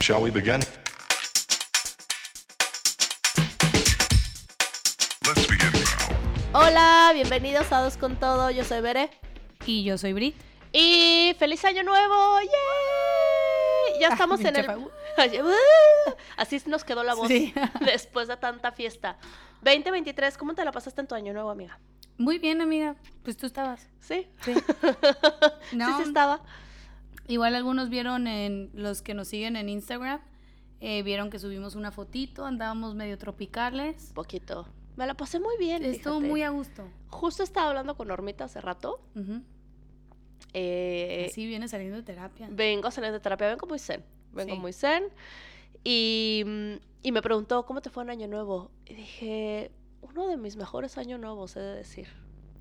Shall we begin? Let's begin now. Hola, bienvenidos a Dos con Todo. Yo soy Bere. Y yo soy Brit. Y feliz año nuevo. ¡Yay! Ya estamos en el. Uh. Así nos quedó la voz Sí. después de tanta fiesta. 2023, ¿cómo te la pasaste en tu año nuevo, amiga? Muy bien, amiga. Pues tú estabas. Sí. Sí. Sí, No, sí estaba. Igual algunos vieron en los que nos siguen en Instagram, eh, vieron que subimos una fotito, andábamos medio tropicales. Poquito. Me la pasé muy bien. Estuvo muy a gusto. Justo estaba hablando con Normita hace rato. Ujú. Eh, Así viene saliendo de terapia. vengo a salir de terapia, vengo muy zen. Vengo Sí. muy zen. Y, y me preguntó, ¿cómo te fue en Año Nuevo? Y dije, uno de mis mejores años nuevos, he de decir.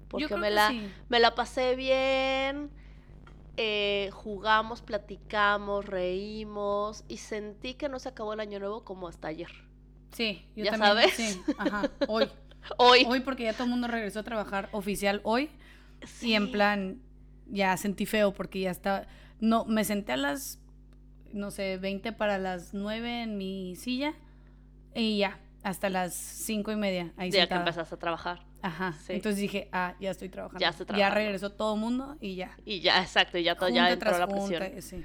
Porque me, la, sí. me la pasé bien, eh, jugamos, platicamos, reímos y sentí que no se acabó el Año Nuevo como hasta ayer. Sí, yo ¿Ya también. sabes? Sí, ajá. Hoy. Hoy. Hoy porque ya todo el mundo regresó a trabajar oficial hoy. Y en Sí. plan, ya sentí feo porque ya estaba. No, me senté a las, no sé, 20 para las 9 en mi silla y ya, hasta las 5 y media ahí Ya que sentada. empezaste a trabajar. Ajá. Sí. Entonces dije, ah, ya estoy trabajando. Ya estoy Ya trabajando. regresó todo el mundo y ya. Y ya, exacto, ya, todo, ya entró la presión. eh, sí.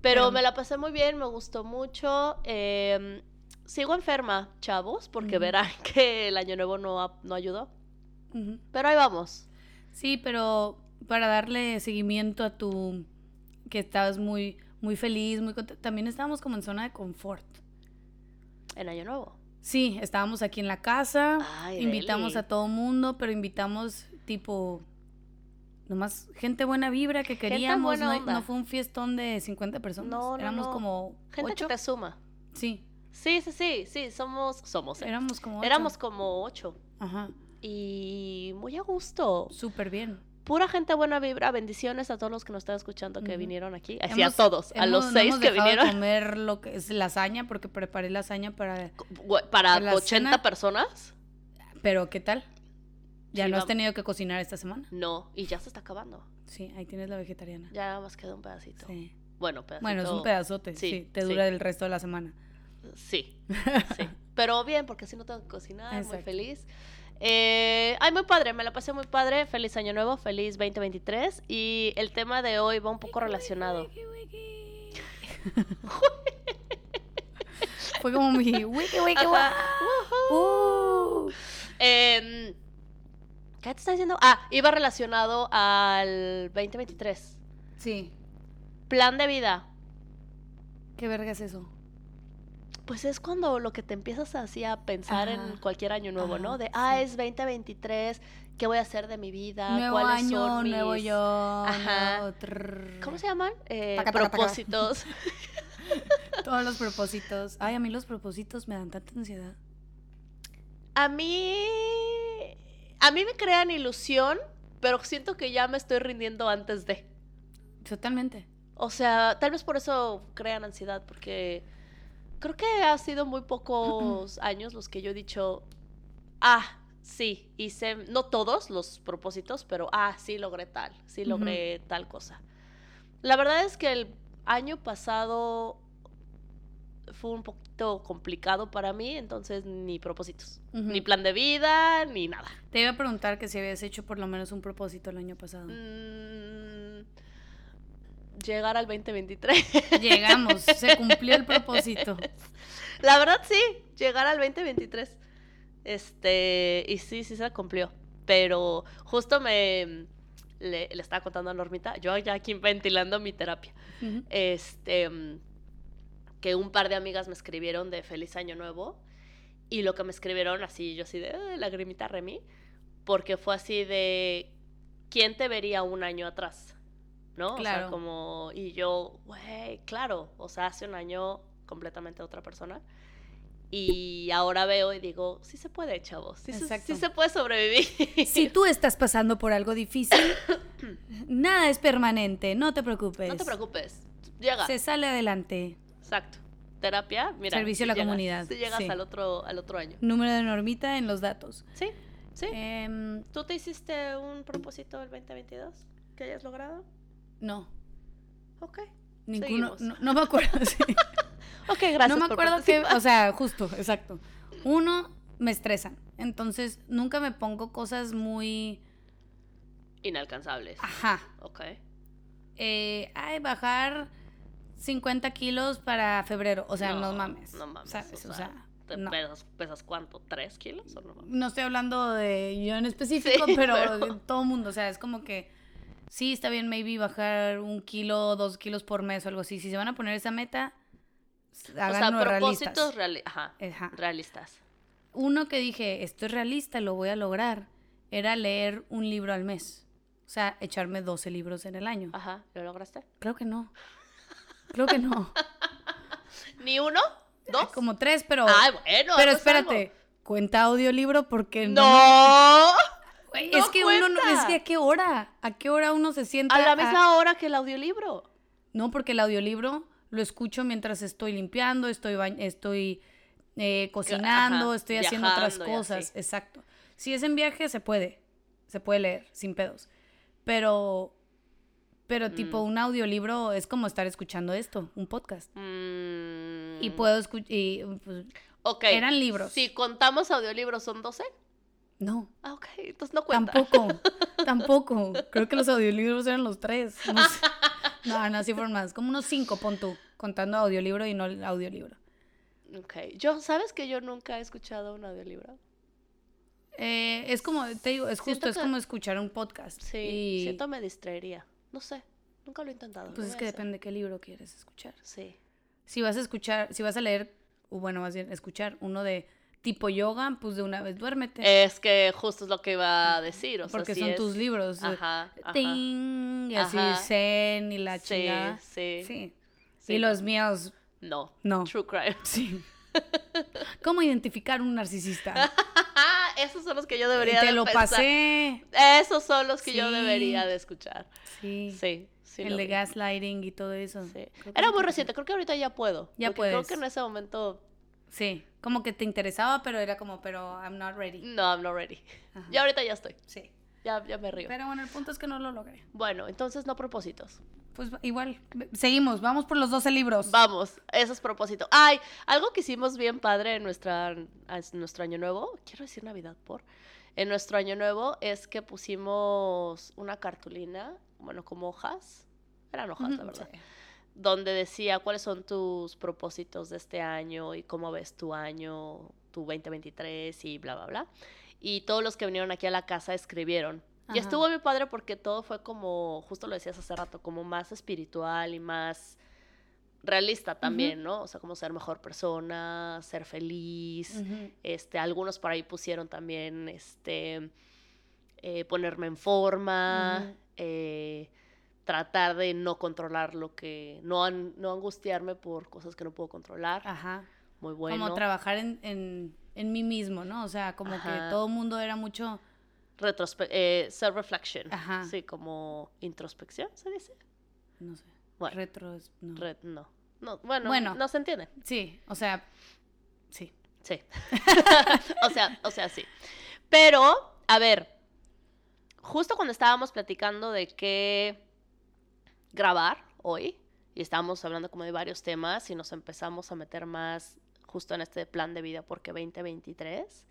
Pero me la pasé muy bien, me gustó mucho. eh, sigo enferma, chavos, porque verán que el año nuevo no, no ayudó. Pero ahí vamos. Sí, pero para darle seguimiento a tu que estabas muy muy feliz, muy contenta, también estábamos como en zona de confort. En año nuevo. Sí, estábamos aquí en la casa, Ay, invitamos a todo mundo, pero invitamos tipo nomás gente buena vibra que queríamos, no, fue un fiestón de 50 personas, No, no, éramos como Gente ocho. que te suma. Sí, Sí, sí, sí, sí, somos, somos. eh. éramos como ocho. Éramos como ocho. Ajá, Y muy a gusto. súper bien. Pura gente buena vibra. Bendiciones a todos los que nos están escuchando que vinieron aquí. Así a Hemos- todos. A los seis hemos que vinieron. comer lo que es lasaña porque preparé lasaña para Para a la 80 cena. personas. pero ¿qué tal? ¿Ya Sí, no has tenido que cocinar esta semana? No. Y ya se está acabando. Sí, ahí tienes la vegetariana. Ya nada más queda un pedacito. Sí. Bueno, pedacito. Bueno, es un pedazote, sí, sí, te dura el resto de la semana. Sí, sí. Pero bien, porque así no tengo que cocinar, muy Exacto. feliz. Eh, ay, muy padre, me la pasé muy padre. Feliz Año Nuevo, feliz 2023. Y el tema de hoy va un poco relacionado. Fue como mi wiki wiki. Uh. Em, ¿Qué te está diciendo? Ah, iba relacionado al 2023. Sí, Plan de vida. ¿qué verga es eso? Pues es cuando lo que te empiezas así a pensar en cualquier año nuevo, ¿no? De, ah, sí. es 2023, ¿qué voy a hacer de mi vida? nuevo ¿Cuáles año, son nuevo mis- yo, Ajá. nuevo. ¿Cómo se llaman? Eh, Taca, taca, taca. propósitos. Todos los propósitos. Ay, a mí los propósitos me dan tanta ansiedad. A mí. A mí me crean ilusión, pero siento que ya me estoy rindiendo antes de. Totalmente. O sea, tal vez por eso crean ansiedad, porque creo que ha sido muy pocos años los que yo he dicho, ah, sí, hice, no todos los propósitos, pero ah, sí logré tal, sí logré tal cosa. La verdad es que el año pasado fue un poquito complicado para mí, entonces ni propósitos, ni plan de vida, ni nada. Te iba a preguntar que si habías hecho por lo menos un propósito el año pasado. Mm, llegar al 2023. Llegamos, se cumplió el propósito. La verdad sí, llegar al 2023. Este, y sí, sí se cumplió. Pero justo me le, le estaba contando a Normita, yo ya aquí ventilando mi terapia. Este, que un par de amigas me escribieron de feliz año nuevo. Y lo que me escribieron así, yo así de "Eh, lagrimita Remy, porque fue así de ¿quién te vería un año atrás? ¿No? O sea, Claro. como, y yo, güey, claro, o sea, hace un año completamente otra persona. Y ahora veo y digo, sí se puede, chavos, sí, se, sí se puede sobrevivir. Si tú estás pasando por algo difícil, nada es permanente, no te preocupes. No te preocupes, llega. Se sale adelante. Exacto. Terapia, mira. Servicio a sí la llegas, comunidad, sí llegas sí. al otro al otro año. Número de normita en los datos. Sí, sí. Em, ¿Tú te hiciste un propósito del 2022 que hayas logrado? No, Ok. ninguno. No, no me acuerdo. sí. Ok, gracias. no me por acuerdo que, participar. o sea, justo, exacto. Uno, me estresan. Entonces, nunca me pongo cosas muy, Inalcanzables. ajá. Ok. Eh, ay, bajar 50 kilos para febrero. O sea, no, mames. No mames. ¿sabes? O sea, ¿te no. pesas, pesas cuánto? ¿Tres kilos o no mames? No estoy hablando de yo en específico, Sí, pero, pero- de todo mundo. O sea, es como que sí está bien, maybe bajar un kilo, dos kilos por mes o algo así. Si se van a poner esa meta, O sea, propósitos realistas. reali- Ajá, Ajá. realistas. Uno que dije, esto es realista, lo voy a lograr, era leer un libro al mes. O sea, echarme 12 libros en el año. Ajá, ¿lo lograste? Creo que no. Creo que no. ¿Ni uno? ¿Dos? Como tres, pero. Ay, bueno. pero algo. espérate, cuenta audiolibro porque ¡No! No es que uno no, es que a qué hora, a qué hora uno se sienta A la misma hora que el audiolibro. No, porque el audiolibro lo escucho mientras estoy limpiando, estoy ba- estoy eh, cocinando, Ajá, estoy haciendo otras cosas, exacto. Si es en viaje se puede, se puede leer sin pedos. Pero pero tipo Mm. un audiolibro es como estar escuchando esto, un podcast. Mm, Y puedo escuchar pues, Ok. eran libros. Si contamos audiolibros, ¿son 12? No, Ah, ok. Entonces no cuenta. tampoco, tampoco. Creo que los audiolibros eran los tres. No, sé. no, no, sí fueron más. Como unos cinco, pon tú, contando audiolibro y no el audiolibro. Ok. Yo, ¿sabes que yo nunca he escuchado un audiolibro? Eh, es como, te digo, es Siento justo, es como escuchar un podcast. Sí. Y, Siento me distraería. No sé. Nunca lo he intentado. pues es que depende qué libro quieres escuchar. Sí. Si vas a escuchar, si vas a leer, o bueno, más bien escuchar uno de tipo yoga, pues de una vez duérmete. Es que justo es lo que iba a decir. O sea, porque sí son es- tus libros. eh, Ajá. ajá. ting, y así Ajá. zen y la Sí, chingada. sí. Sí. Sí, y los míos, No. no. True crime. Sí. ¿Cómo identificar un narcisista? Esos son los que yo debería Te de lo pensar. pasé. Esos son los que yo debería de escuchar. Sí. Sí. sí el lo de gaslighting y todo eso. Sí. Era muy te- reciente, creo que ahorita ya puedo. Ya porque Creo que en ese momento, Sí, como que te interesaba, pero era como, pero I'm not ready. no, I'm not ready. Ajá. Ya ahorita ya estoy, Sí. ya, ya me río. Pero bueno, el punto es que no lo logré. Bueno, entonces no propósitos. Pues igual, seguimos, vamos por los 12 libros. Vamos, eso es propósito. Ay, algo que hicimos bien padre en nuestra, en nuestro año nuevo, quiero decir Navidad por, en nuestro año nuevo es que pusimos una cartulina, bueno, como hojas, eran hojas, la verdad, sí. Donde decía cuáles son tus propósitos de este año y cómo ves tu año, tu 2023 y bla, bla, bla. Y todos los que vinieron aquí a la casa escribieron. Y estuvo muy padre porque todo fue como, justo lo decías hace rato, como más espiritual y más realista también, ¿no? O sea, como ser mejor persona, ser feliz. Este, algunos por ahí pusieron también, este, eh, ponerme en forma, eh, tratar de no controlar lo que, no, an- no angustiarme por cosas que no puedo controlar. Ajá. Muy bueno. Como trabajar en, en, en mí mismo, ¿no? O sea, como Ajá. que todo el mundo era mucho... Retrospe- eh, self-reflection. Ajá. Sí, como introspección, ¿se dice? No sé. Bueno. Retro... es- no. Re- no. no. Bueno, Bueno. no se entiende. Sí, o sea, sí. Sí. o sea, o sea, sí. Pero, a ver, justo cuando estábamos platicando de qué grabar hoy, y estábamos hablando como de varios temas, y nos empezamos a meter más justo en este plan de vida porque 2023,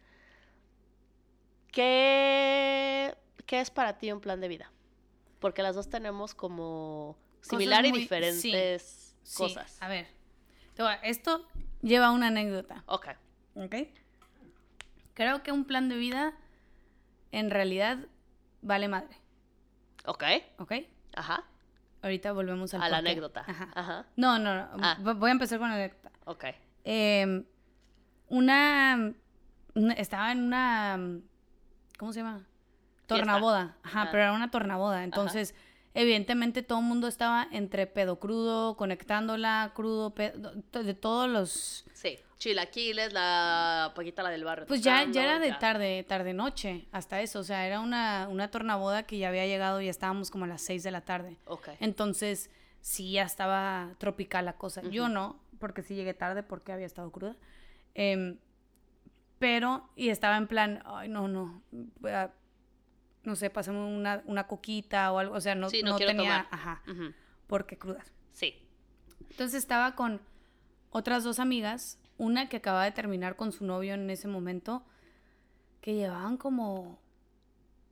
¿qué, qué es para ti un plan de vida? Porque las dos tenemos como similar y muy- diferentes Sí, cosas. A ver, esto lleva una anécdota, Ok. ¿ok? Creo que un plan de vida en realidad vale madre, Ok. ¿ok? Ajá. Ahorita volvemos al A la anécdota. Ajá. Ajá. No, no, no. Ah. vo- Voy a empezar con la anécdota. Ok. Una, una- Estaba en una. ¿Cómo se llama? Tornaboda. Ajá, Ah. pero era una tornaboda. Entonces, evidentemente, todo el mundo estaba entre pedo crudo, conectándola, crudo, pedo, de todos los. Sí, chilaquiles, la paquita la del barrio. Pues ya, ya era de ya. tarde, tarde noche, hasta eso. O sea, era una, una tornaboda que ya había llegado y estábamos como a las 6 de la tarde. Ok. Entonces, sí, ya estaba tropical la cosa. Yo no, porque sí llegué tarde porque había estado cruda. Em, pero, y estaba en plan, ay, no, no, no sé, pasame una, una coquita o algo. O sea, no, Sí, no no quiero tenía, tomar. ajá, porque crudas. Sí. Entonces estaba con otras dos amigas, una que acababa de terminar con su novio en ese momento, que llevaban como...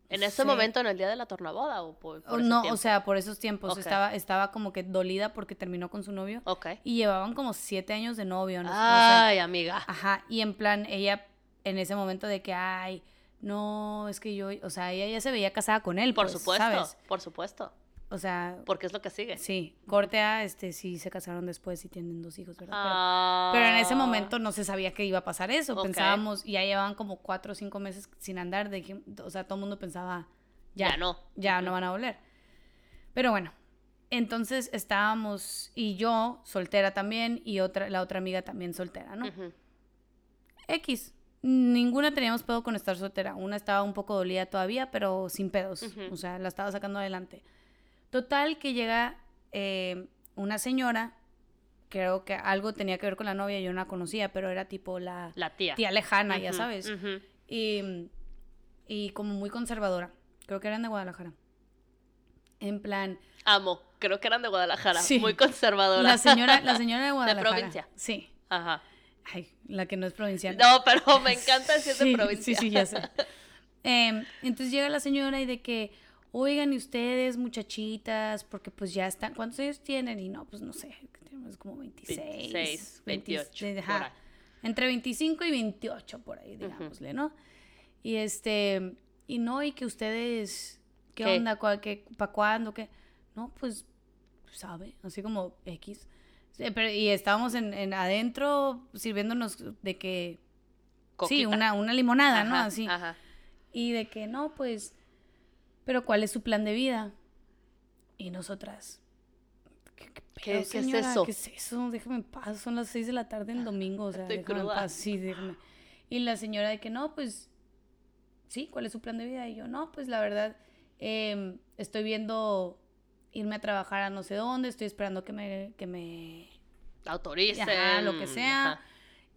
En ese sé, momento, en el día de la tornaboda o por, por o ese no, o sea, por esos tiempos. Estaba, estaba como que dolida porque terminó con su novio. Ok. Y llevaban como siete años de novio, no sé, o sea, Ay, amiga. Ajá, y en plan, ella en ese momento de que, ay, no, es que yo, o sea, ella ya se veía casada con él, Por pues, supuesto, ¿sabes? por supuesto. O sea, Porque es lo que sigue. sí, corte a, este, sí se casaron después y tienen dos hijos, ¿verdad? Pero- Ah. Pero, en ese momento no se sabía que iba a pasar eso, pensábamos, ya llevaban como cuatro o cinco meses sin andar, dijim- o sea, todo el mundo pensaba, ya, Ya no. ya no van a volver. Pero bueno, entonces estábamos, y yo soltera también, y otra, la otra amiga también soltera, ¿no? X. Ninguna teníamos pedo con estar soltera. Una estaba un poco dolida todavía, pero sin pedos. O sea, la estaba sacando adelante. Total, que llega eh, una señora, creo que algo tenía que ver con la novia, yo no la conocía, pero era tipo la La tía. tía lejana, ya sabes. Y, y como muy conservadora. Creo que eran de Guadalajara. En plan, Amo. Creo que eran de Guadalajara. Sí. Muy conservadora. la señora, la señora de Guadalajara. provincia. Sí. Ajá. Ay, la que no es provinciana. No, pero me encanta decir de Sí, provincia. Sí, sí, ya sé. Em, entonces llega la señora y de que, oigan, y ustedes, muchachitas, porque pues ya están, ¿cuántos años tienen? Y no, pues no sé, tenemos como 26. 26, 20, 28, ajá, por ahí. Entre 25 y 28 por ahí, digámosle, ¿no? Y este, y no, y que ustedes, ¿qué, ¿Qué? onda? ¿Cuál- qué, ¿Para cuándo? ¿Qué? No, pues, sabe, así como X. Sí, pero- y estábamos en, en adentro sirviéndonos de que Sí, Coquita. una, una limonada, ¿no? Así. Ajá. Y de que no, pues, pero ¿cuál es su plan de vida? Y nosotras. ¿Qué, qué ¿Qué- pedo, qué es eso? ¿Qué es eso? Déjame en paz, son las seis de la tarde en domingo, o sea, Estoy déjame cruda. en paz, sí, déjame. Y la señora de que no, pues, sí, ¿cuál es su plan de vida? Y yo, no, pues la verdad, em, estoy viendo irme a trabajar a no sé dónde, estoy esperando que me, que me Autoricen. Ajá, lo que sea. Ajá.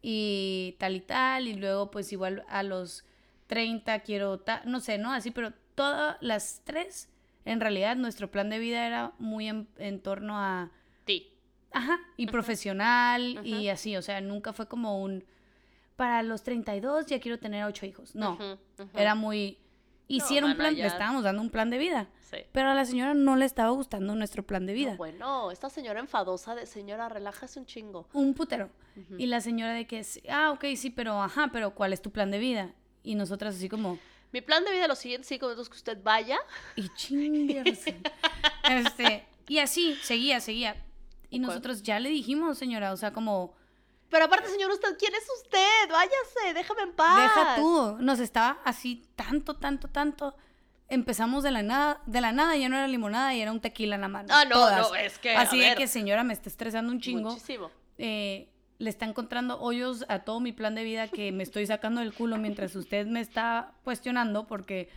y tal y tal, y luego pues igual a los 30 quiero, ta- no sé, ¿no? Así, pero todas las tres, en realidad nuestro plan de vida era muy en, en torno a, Ti. ajá, y profesional y así, o sea, nunca fue como un, para los 32 ya quiero tener ocho hijos, no, era muy, y No, plan, ya- le estábamos dando un plan de vida, Sí. pero a la señora no le estaba gustando nuestro plan de vida. No, bueno, esta señora enfadosa de señora, relájese un chingo. Un putero. Y la señora de que, ah, ok, sí, pero, ajá, pero ¿cuál es tu plan de vida? Y nosotras así como, Mi plan de vida, los siguientes cinco minutos que usted vaya. y chingas. este, y así, seguía, seguía. Y nosotros ya le dijimos, señora, o sea, como, Pero aparte, señor, usted, ¿quién es usted? Váyase, déjame en paz. deja tú. Nos estaba así tanto, tanto, tanto. Empezamos de la nada, de la nada ya no era limonada y era un tequila en la mano. Ah, no, todas. no, es que, Así de que, señora, me está estresando un chingo. Muchísimo. eh, le está encontrando hoyos a todo mi plan de vida que me estoy sacando del culo mientras usted me está cuestionando porque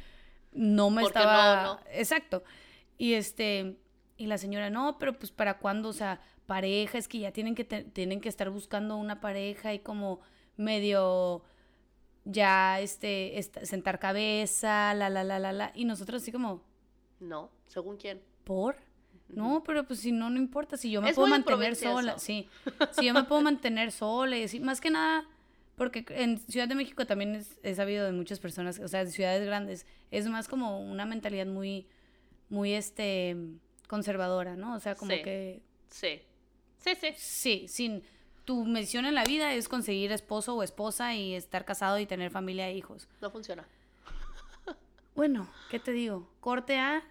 no me Porque estaba no, no. exacto y este y la señora no pero pues para cuándo o sea pareja es que ya tienen que te- tienen que estar buscando una pareja y como medio ya este esta- sentar cabeza la la la la la y nosotros así como No, según quién. por no, pero pues si no, no importa. Si yo me Es puedo mantener sola, eso. sí. Si yo me puedo mantener sola y así, más que nada, porque en Ciudad de México también es, he sabido de muchas personas, o sea, de ciudades grandes, es más como una mentalidad muy, muy, este, conservadora, ¿no? O sea, como Sí. que, Sí. Sí, sí. sí, sin, tu misión en la vida es conseguir esposo o esposa y estar casado y tener familia e hijos. No funciona. Bueno, ¿qué te digo? Corte a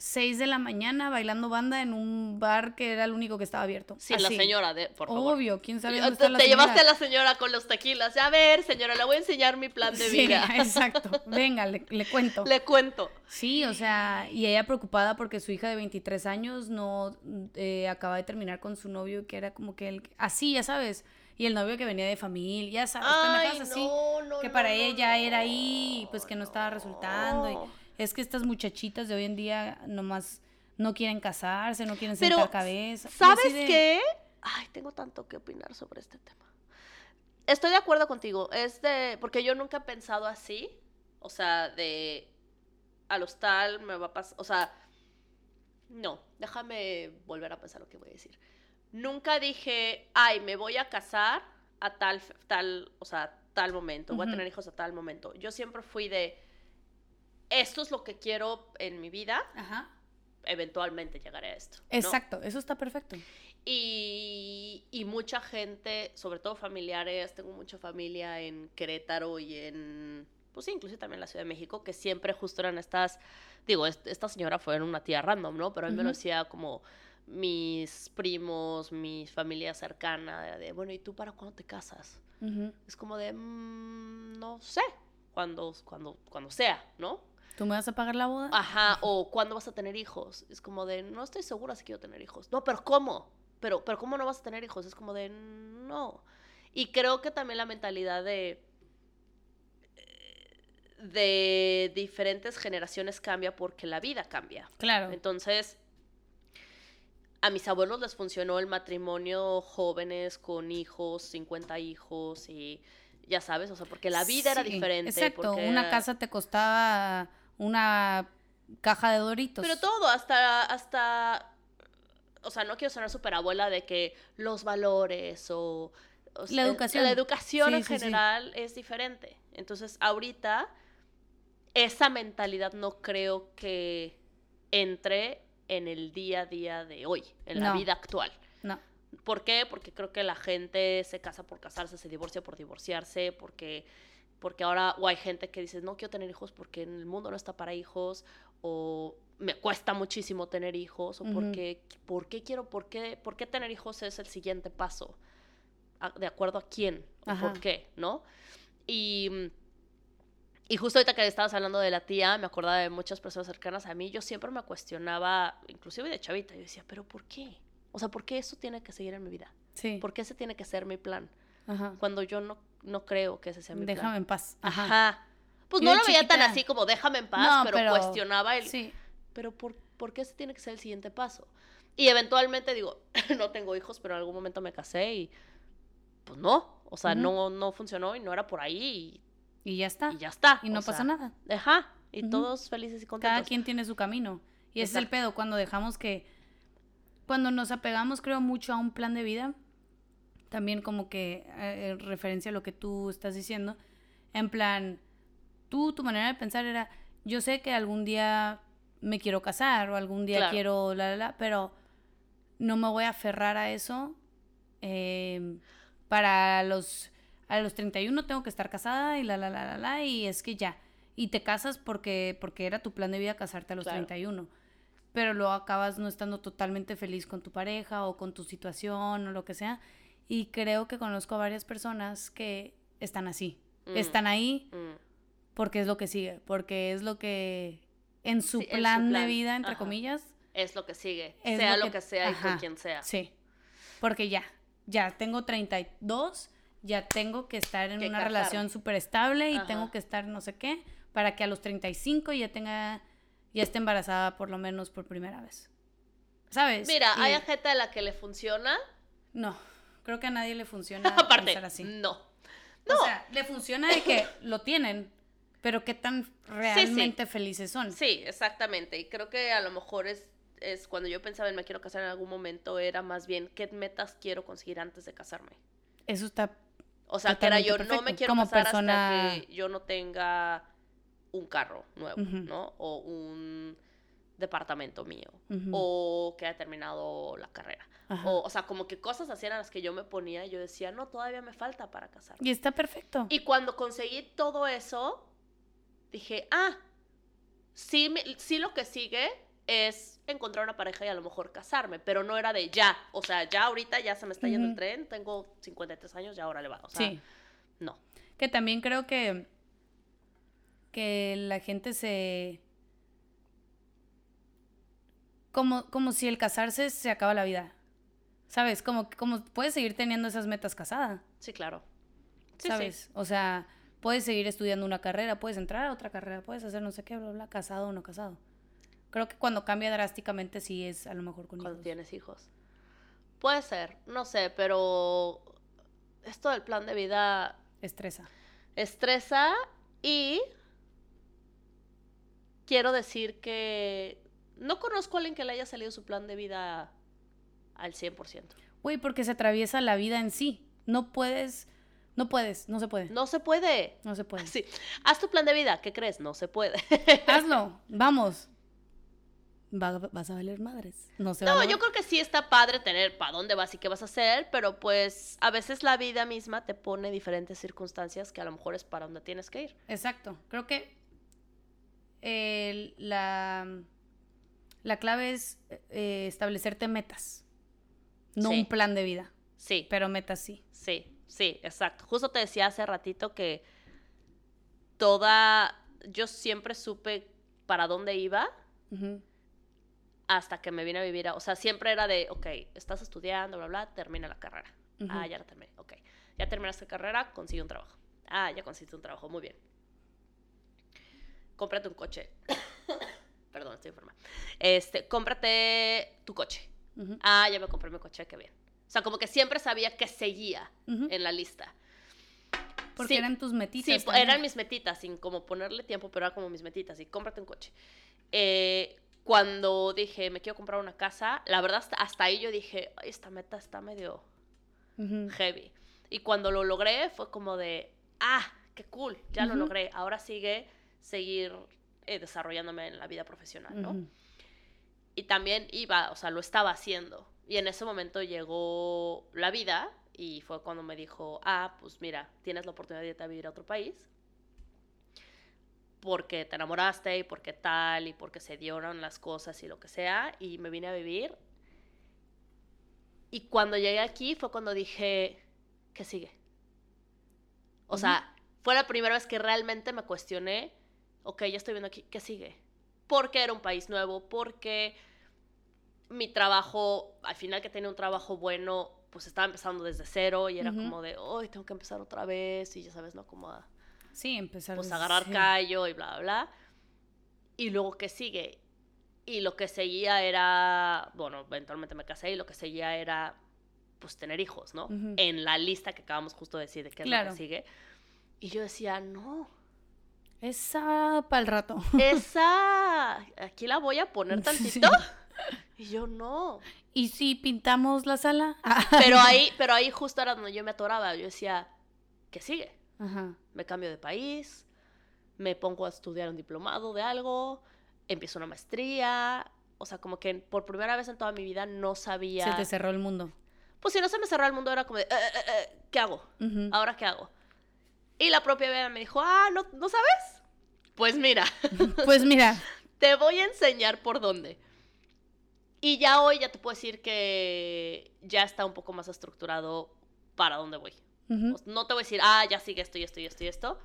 6 de la mañana bailando banda en un bar que era el único que estaba abierto. Sin la señora, de, por favor. Obvio, quién sabe Te, dónde está la te señora? llevaste a la señora con los tequilas. A ver, señora, le voy a enseñar mi plan de Sí, vida. exacto. Venga, le, le cuento. Le cuento. Sí, o sea, y ella preocupada porque su hija de 23 años no eh, acaba de terminar con su novio, que era como que el, así, ya sabes, y el novio que venía de familia, ya sabes, Ay, pendejadas así, no, no, que no, para no, ella era no, ahí, y pues que no estaba resultando. Es que estas muchachitas de hoy en día nomás no quieren casarse, no quieren Pero, sentar cabeza. ¿sabes de- qué? Ay, tengo tanto que opinar sobre este tema. Estoy de acuerdo contigo. Es de. Porque yo nunca he pensado así. O sea, de. A los tal me va a pasar. O sea. No, déjame volver a pensar lo que voy a decir. nunca dije, ay, me voy a casar a tal, tal, o sea, tal momento, voy a tener hijos a tal momento. Yo siempre fui de, esto es lo que quiero en mi vida, Ajá. eventualmente llegaré a esto. ¿no? Exacto, eso está perfecto. Y, y mucha gente, sobre todo familiares, tengo mucha familia en Querétaro y en, pues sí, incluso también en la Ciudad de México, que siempre justo eran estas, digo, est- esta señora fue una tía random, ¿no? Pero a mí me lo decía como mis primos, mi familia cercana, de, de, bueno, ¿y tú para cuándo te casas? Es como de, "Mm, no sé, cuando, cuando, cuando sea, ¿no? ¿Tú me vas a pagar la boda? Ajá, o ¿cuándo vas a tener hijos? Es como de, no estoy segura si quiero tener hijos. No, pero ¿cómo? Pero, pero ¿cómo no vas a tener hijos? Es como de, no. Y creo que también la mentalidad de de diferentes generaciones cambia porque la vida cambia. Claro. Entonces, a mis abuelos les funcionó el matrimonio jóvenes con hijos, 50 hijos y ya sabes, o sea, porque la vida era diferente. Exacto, porque una casa te costaba una caja de doritos. Pero todo, hasta, hasta, o sea, no quiero sonar súper abuela de que los valores o... o La educación. La educación Sí, en sí, sí. general es diferente. Entonces, ahorita, esa mentalidad no creo que entre en el día a día de hoy, en la No. vida actual. No. ¿Por qué? Porque creo que la gente se casa por casarse, se divorcia por divorciarse, porque, porque ahora o hay gente que dice, no quiero tener hijos porque en el mundo no está para hijos, o me cuesta muchísimo tener hijos, o Ujú. porque, ¿por qué quiero, por qué, por qué tener hijos es el siguiente paso? ¿De acuerdo a quién? ¿O. ¿Por qué? ¿No? Y, y justo ahorita que estabas hablando de la tía, me acordaba de muchas personas cercanas a mí, yo siempre me cuestionaba, inclusive de chavita, yo decía, pero ¿por qué? O sea, ¿por qué eso tiene que seguir en mi vida? Sí. ¿Por qué ese tiene que ser mi plan? Ajá. Cuando yo no, no creo que ese sea mi Déjame plan. en paz. Ajá. Ajá. Pues no lo veía tan así como déjame en paz, No, pero, pero- cuestionaba el... Sí. Pero por, ¿por qué ese tiene que ser el siguiente paso? Y eventualmente digo, no tengo hijos, pero en algún momento me casé y pues no. O sea, no, no funcionó y no era por ahí Y ya está. y, y ya está. Y no o sea, pasa nada. Ajá. Y todos felices y contentos. Cada quien tiene su camino. Y ese es el pedo, cuando dejamos que... Cuando nos apegamos, creo, mucho a un plan de vida, también como que eh, en referencia a lo que tú estás diciendo, en plan, tú, tu manera de pensar era, yo sé que algún día me quiero casar o algún día Claro. quiero la, la, la, pero no me voy a aferrar a eso. eh, para los, a los 31 tengo que estar casada y la, la, la, la, la, y es que ya. Y te casas porque, porque era tu plan de vida casarte a los Claro. 31. Pero luego acabas no estando totalmente feliz con tu pareja o con tu situación o lo que sea. Y creo que conozco a varias personas que están así. Mm, Están ahí mm. porque es lo que sigue, porque es lo que en su, Sí, en su plan, de vida, entre ajá. comillas, Es lo que sigue. Sea lo lo que- que, sea y ajá. con quien sea. Sí. Porque ya, ya tengo 32, ya tengo que estar en Que una casar. relación súper estable y Ajá. tengo que estar no sé qué, para que a los 35 ya tenga, ya esté embarazada por lo menos por primera vez. ¿Sabes? Mira, Y- hay gente a la que le funciona. No, creo que a nadie le funciona Aparte, pensar así. no. O sea, le funciona de que lo tienen, pero qué tan realmente felices son. Sí, exactamente. Y creo que a lo mejor es, es cuando yo pensaba en me quiero casar en algún momento, era más bien qué metas quiero conseguir antes de casarme. Eso está O sea, que era yo no me quiero Como casar persona- hasta que yo no tenga un carro nuevo. ¿no? O un departamento mío. O que haya terminado la carrera. O, o sea, como que cosas así eran las que yo me ponía y yo decía, no, todavía me falta para casarme. Y está perfecto. Y cuando conseguí todo eso, dije, ah, sí, me- sí lo que sigue es encontrar una pareja y a lo mejor casarme, pero no era de ya, o sea, ya ahorita ya se me está yendo el tren, tengo 53 años, ya ahora le va, o sea, sí. no. Que también creo que, que la gente se... Como, como si el casarse se acaba la vida. ¿Sabes? Como, como puedes seguir teniendo esas metas casada. Sí, claro. Sí, ¿Sabes? sí. O sea, puedes seguir estudiando una carrera, puedes entrar a otra carrera, puedes hacer no sé qué, bla, bla, casado o no casado. Creo que cuando cambia drásticamente sí es a lo mejor con Cuando hijos. tienes hijos. Puede ser, no sé, pero esto del plan de vida Estresa. estresa y quiero decir que no conozco a alguien que le haya salido su plan de vida al 100%. Güey, porque se atraviesa la vida en sí. No puedes, no puedes, no se puede. No, No se puede. se puede. Sí. Haz tu plan de vida. ¿Qué crees? No se puede. Hazlo, vamos. Va- vas a valer madres. No se va a No, yo creo que sí está padre tener para dónde vas y qué vas a hacer, pero pues a veces la vida misma te pone diferentes circunstancias que a lo mejor es para donde tienes que ir. Exacto. Creo que el- la, la clave es eh, establecerte metas. No Sí. un plan de vida, Sí, pero metas sí. sí, sí, exacto. Justo te decía hace ratito que toda, yo siempre supe para dónde iba hasta que me vine a vivir, a- o sea, siempre era de, ok, estás estudiando, bla, bla, termina la carrera. Ah, ya la terminé, ok. Ya terminaste la carrera, consigue un trabajo. Ah, ya conseguiste un trabajo, muy bien. Cómprate un coche. Perdón, estoy enferma. Este, cómprate tu coche. Ah, ya me compré mi coche, qué bien. O sea, como que siempre sabía que seguía en la lista. Porque sí, eran tus metitas. Sí, también. eran mis metitas, sin como ponerle tiempo, pero eran como mis metitas. Y cómprate un coche. Eh, cuando dije, me quiero comprar una casa, la verdad, hasta, hasta ahí yo dije, "Ay, esta meta está medio heavy. Y cuando lo logré, fue como de, ah, qué cool, ya lo logré. Ahora sigue seguir eh, desarrollándome en la vida profesional, ¿no? Y también iba, o sea, lo estaba haciendo. Y en ese momento llegó la vida y fue cuando me dijo, ah, pues mira, tienes la oportunidad de irte a vivir a otro país. Porque te enamoraste y porque tal y porque se dieron las cosas y lo que sea. Y me vine a vivir. Y cuando llegué aquí fue cuando dije, ¿qué sigue? O Ujú. sea, fue la primera vez que realmente me cuestioné, ok, ya estoy viendo aquí, ¿qué sigue? Porque era un país nuevo, porque mi trabajo, al final que tenía un trabajo bueno, pues estaba empezando desde cero y era Ujú. como de, hoy tengo que empezar otra vez y ya sabes, ¿no? Como a Sí, empezar. pues agarrar cero. callo y bla, bla, bla. Y luego, ¿qué sigue? Y lo que seguía era, bueno, eventualmente me casé y lo que seguía era, pues, tener hijos, ¿no? Ujú. En la lista que acabamos justo de decir de qué es lo Claro. que sigue. Y yo decía, no, Esa para el rato. esa, aquí la voy a poner Sí. tantito. Y yo, no. ¿Y si pintamos la sala? Pero ahí, pero ahí justo era donde yo me atoraba. Yo decía, ¿qué sigue? Ajá. me cambio de país, me pongo a estudiar un diplomado de algo, empiezo una maestría, o sea, como que por primera vez en toda mi vida no sabía... Se te cerró el mundo. Pues si no se me cerró el mundo era como de, "Eh, eh, eh, ¿qué hago? ¿Ahora qué hago? Y la propia vida me dijo, ah, ¿no, ¿no sabes? Pues mira, Pues mira, te voy a enseñar por dónde. Y ya hoy ya te puedo decir que ya está un poco más estructurado para dónde voy. No te voy a decir, ah, ya sigue esto y esto y esto y esto,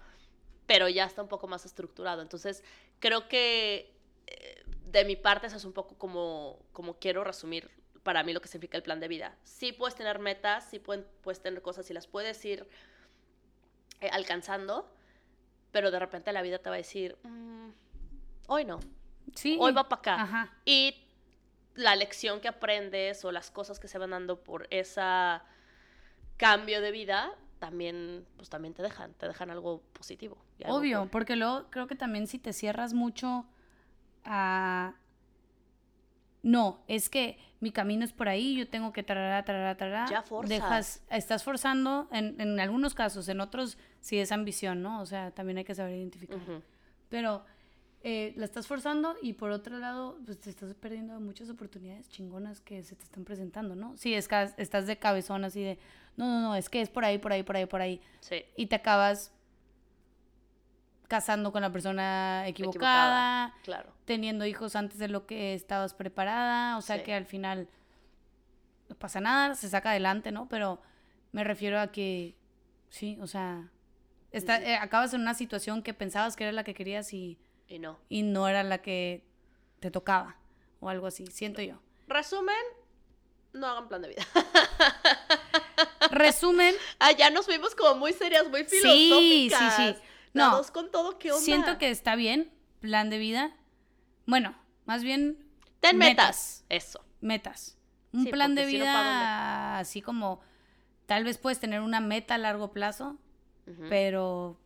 pero ya está un poco más estructurado. Entonces, creo que eh, de mi parte eso es un poco como, como quiero resumir para mí lo que significa el plan de vida. Sí puedes tener metas, sí pueden- puedes tener cosas y las puedes ir eh, alcanzando, pero de repente la vida te va a decir, "Mm, hoy no, sí. hoy va para acá. Ajá. Y la lección que aprendes o las cosas que se van dando por ese cambio de vida también, pues también te dejan, te dejan algo positivo. algo Obvio, porque luego creo que también si te cierras mucho a... No, es que mi camino es por ahí, yo tengo que tarará, tarará, tarará. Ya forzas. Dejas, estás forzando en, en algunos casos, en otros sí es ambición, ¿no? O sea, también hay que saber identificar. Pero eh, la estás forzando y por otro lado, pues te estás perdiendo muchas oportunidades chingonas que se te están presentando, ¿no? Sí, es que estás de cabezón así de, no, no, no, es que es por ahí, por ahí, por ahí, por ahí. Sí, Y te acabas casando con la persona equivocada, claro. teniendo hijos antes de lo que estabas preparada, o sea Sí. que al final no pasa nada, se saca adelante, ¿no? Pero me refiero a que, sí, o sea, está, eh, acabas en una situación que pensabas que era la que querías y, Y no. y no era la que te tocaba, o algo así, siento yo. Resumen, no hagan plan de vida. Resumen, ah, ya nos fuimos como muy serias, muy Sí, filosóficas. sí, sí. No, Dados con todo, ¿qué onda? siento que está bien, plan de vida. Bueno, más bien Ten metas. metas. Eso. metas. Un Sí, plan de no, vida ¿pa' así como tal vez puedes tener una meta a largo plazo, pero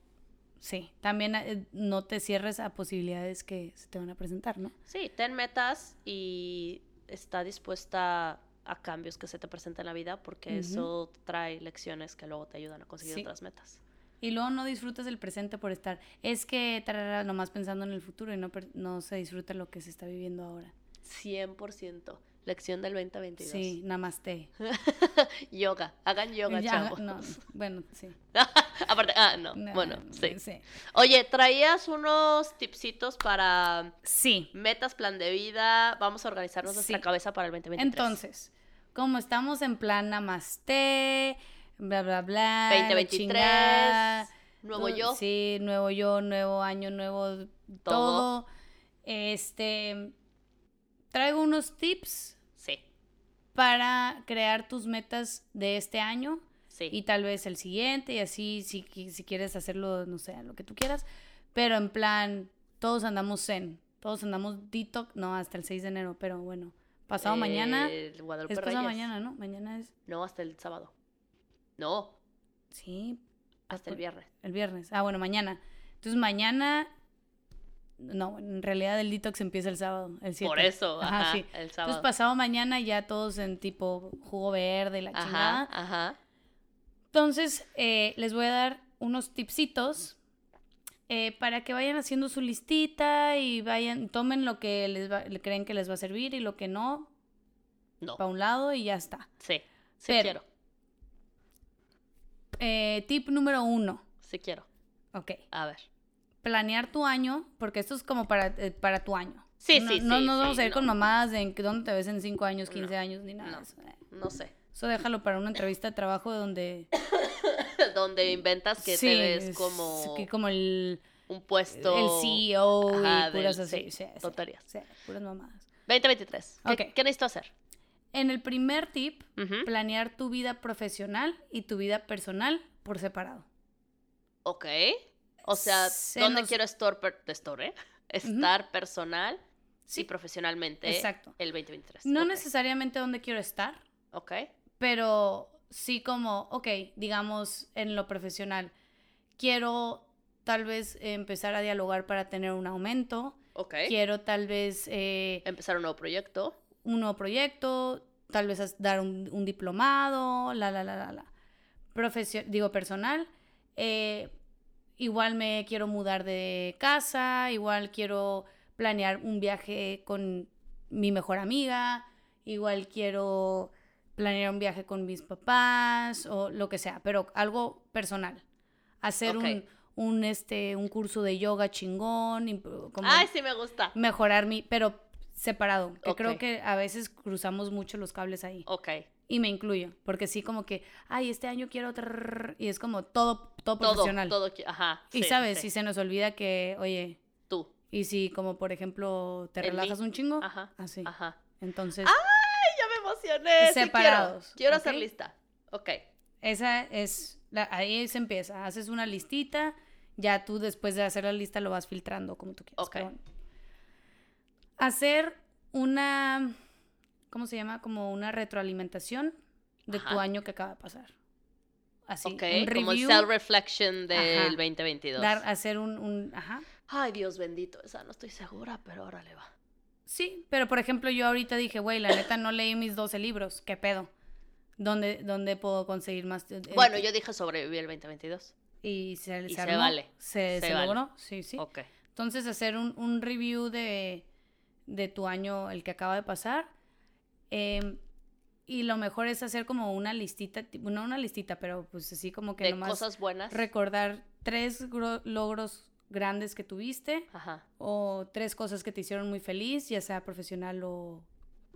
sí, también eh, no te cierres a posibilidades que se te van a presentar, ¿no? Sí, ten metas y está dispuesta a cambios que se te presentan en la vida porque eso trae lecciones que luego te ayudan a conseguir Sí. otras metas. Y luego no disfrutas el presente por estar. Es que tarara, nomás pensando en el futuro y no, no se disfruta lo que se está viviendo ahora. 100%. Lección del 2022. Sí, namaste. Yoga. Hagan yoga, Ya, chavos. no, bueno, sí. Aparte, ah, no. No, Bueno, sí. sí. Oye, traías unos tipsitos para Sí. metas, plan de vida. Vamos a organizarnos nuestra Sí. cabeza para el 2023. Entonces, como estamos en plan namaste, bla, bla, bla. la 2023. chingada, Nuevo yo. Sí, nuevo yo, nuevo año, nuevo todo. Este, traigo unos tips Sí. para crear tus metas de este año Sí. y tal vez el siguiente y así si, si quieres hacerlo, no sé, lo que tú quieras, pero en plan, todos andamos zen, todos andamos detox, no, hasta el 6 de enero, pero bueno, pasado mañana, El Guadalupe es pasado Reyes. mañana, ¿no? Mañana es, No, hasta el sábado. No, sí, hasta el viernes. el viernes, ah, bueno, mañana. Entonces mañana, no, en realidad el detox empieza el sábado, el 7. Por eso, ajá, sí. el Entonces sábado. pasado mañana ya todos en tipo jugo verde, la chingada. Ajá. Entonces, eh, les voy a dar unos tipsitos eh, para que vayan haciendo su listita y vayan, tomen lo que les va- creen que les va a servir y lo que no, No. para un lado y ya está. Sí, sí Pero- quiero. Eh, tip número uno. Sí quiero. Ok. A ver. Planear tu año, porque esto es como para, eh, para tu año. Sí, no, sí, no, sí, No vamos sí, a ir con mamadas de dónde te ves en 5 años, 15 No, años, ni nada. no. eso, eh. No sé. Eso déjalo para una entrevista de trabajo donde... Donde inventas que sí, te ves es como que como el, un puesto. el CEO Ajá, y puras del- así. sí, tonterías. puras mamadas. 2023. ¿Qué, Ok. ¿Qué necesito hacer? En el primer tip, planear tu vida profesional y tu vida personal por separado. Ok. O sea, Se ¿dónde nos- quiero estar, per- estar, eh? estar personal Sí, y profesionalmente exacto. el 2023? No necesariamente dónde quiero estar, Ok. pero sí como, ok, digamos en lo profesional, quiero tal vez empezar a dialogar para tener un aumento, Ok. quiero tal vez eh, Empezar un nuevo proyecto. Un nuevo proyecto, tal vez dar un, un diplomado, la, la, la, la, la. Profesio- digo, personal. eh, igual me quiero mudar de casa, igual quiero planear un viaje con mi mejor amiga, igual quiero planear un viaje con mis papás o lo que sea, pero algo personal. Hacer un, un, este, un curso de yoga chingón, como Ay, sí me gusta. mejorar mi, pero separado, que creo que a veces cruzamos mucho los cables ahí. Ok. Y me incluyo, porque sí como que, ay, este año quiero trrr", y es como todo todo Todo, profesional. todo. Ajá. y sí, sabes, sí. si se nos olvida que, oye, Tú. y si como por ejemplo te mí. relajas un chingo, Ajá. así. Ajá. Entonces, Ay, ya me emocioné. sí Separados, quiero hacer lista. Ok. esa es la, ahí se empieza, haces una listita, ya tú después de hacer la lista lo vas filtrando como tú quieras. Ok. Hacer una ¿cómo se llama? Como una retroalimentación de tu año que acaba de pasar. Así, ok. un Como el review, self-reflection del Ajá. 2022. dar, hacer un, un- ajá. Ay, Dios bendito. Esa no estoy segura, pero ahora le va. Sí, pero por ejemplo yo ahorita dije, güey, la neta no leí mis 12 libros, ¿qué pedo? ¿Dónde, dónde puedo conseguir más? Eh, Bueno, yo dije sobrevivir el 2022. Y se, y se se vale, Se, se se vale. logró, sí, sí. Ok. Entonces, hacer un, un review de, de tu año, el que acaba de pasar. em, y lo mejor es hacer como una listita, no una listita, pero pues así como que De nomás cosas buenas. recordar tres gro- logros grandes que tuviste Ajá. o tres cosas que te hicieron muy feliz, ya sea profesional o,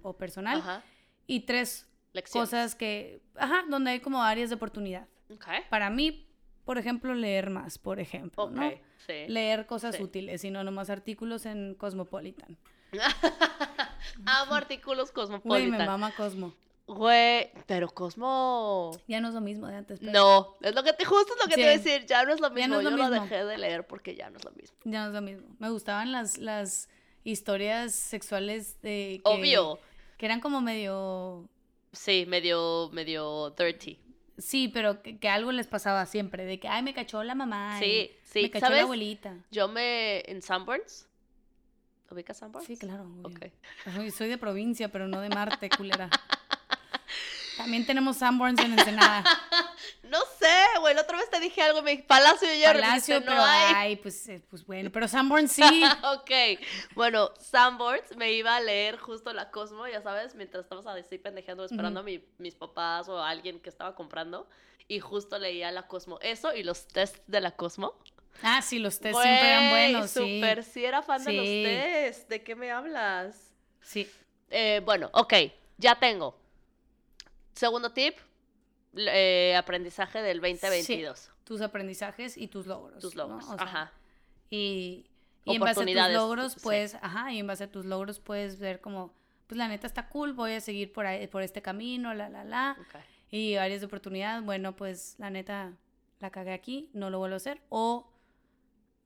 o personal. Ajá. Y tres Lecciones. cosas que, ajá, donde hay como áreas de oportunidad. Ok. Para mí, por ejemplo, leer más, por ejemplo. ¿no? Sí. leer cosas Sí. útiles y no nomás artículos en Cosmopolitan. Amo artículos Güey, me cosmopolitan. mama Cosmo. Güey, pero Cosmo. Ya no es lo mismo de antes. pero No, es lo que te, justo es lo que te iba a decir. Ya no es lo Ya mismo. no es lo Yo lo dejé de leer porque ya no es lo mismo. Ya no es lo mismo. Me gustaban las, las historias sexuales de que, Obvio. que eran como medio... Sí, medio, medio dirty. Sí, pero que, que algo les pasaba siempre, de que, ay, me cachó la mamá. Sí, sí. Me cachó ¿Sabes? la abuelita. Yo me. En Sanborns. ¿Ubicas Sanborns? Sí, claro. obvio. Ok. Soy, soy de provincia, pero no de Marte, culera. También tenemos Sanborns en Ensenada. No sé, güey. La otra vez te dije algo me dijiste Palacio de Hierro. Palacio, dijiste, pero no hay. ay, pues, eh, pues bueno, pero Sanborns sí. ok, bueno, Sanborns me iba a leer justo la Cosmo, ya sabes, mientras estabas así pendejeando esperando a mi- mis papás o a alguien que estaba comprando. Y justo leía la Cosmo. Eso y los tests de la Cosmo. Ah, sí, los test siempre eran buenos, sí. Súper, sí era fan de los Sí. tests. ¿De qué me hablas? Sí. Eh, bueno, ok, ya tengo. Segundo tip, eh, aprendizaje del 2022. Tus aprendizajes y tus logros. Tus ¿no? logros. O sea, Ajá. Y, y en base a tus logros, sí. pues, ajá, y en base a tus logros puedes ver como, pues la neta está cool, voy a seguir por, ahí, por este camino, la, la, la. Y áreas de oportunidad, bueno, pues la neta la cagué aquí, no lo vuelvo a hacer. O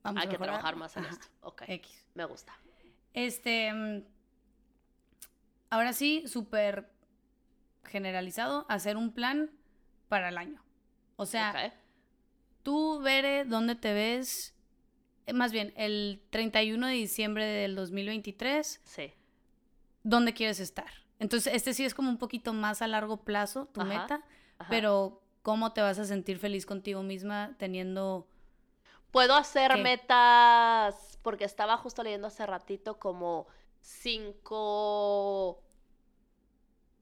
vamos Hay a que trabajar más en Ajá, esto. Ok, X. me gusta. Este, mm, ahora sí, súper generalizado, hacer un plan para el año. O sea, tú, Bere, ¿dónde te ves? Eh, Más bien, el 31 de diciembre del 2023, Sí. ¿dónde quieres estar? Entonces, este sí es como un poquito más a largo plazo, tu Ajá, meta, Ajá. pero ¿cómo te vas a sentir feliz contigo misma teniendo... Puedo hacer ¿Qué? metas, porque estaba justo leyendo hace ratito como cinco,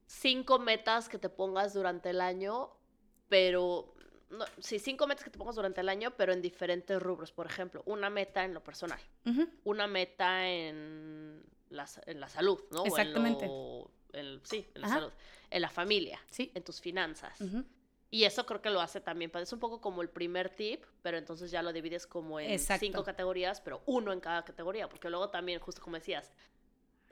cinco metas que te pongas durante el año, pero, no, sí, cinco metas que te pongas durante el año, pero en diferentes rubros. Por ejemplo, una meta en lo personal, una meta en la, en la salud, ¿no? O en Exactamente. lo- en- sí, en la Ajá. salud. En la familia, Sí. en tus finanzas. Y eso creo que lo hace también. Es un poco como el primer tip, pero entonces ya lo divides como en Exacto. cinco categorías, pero uno en cada categoría. Porque luego también, justo como decías,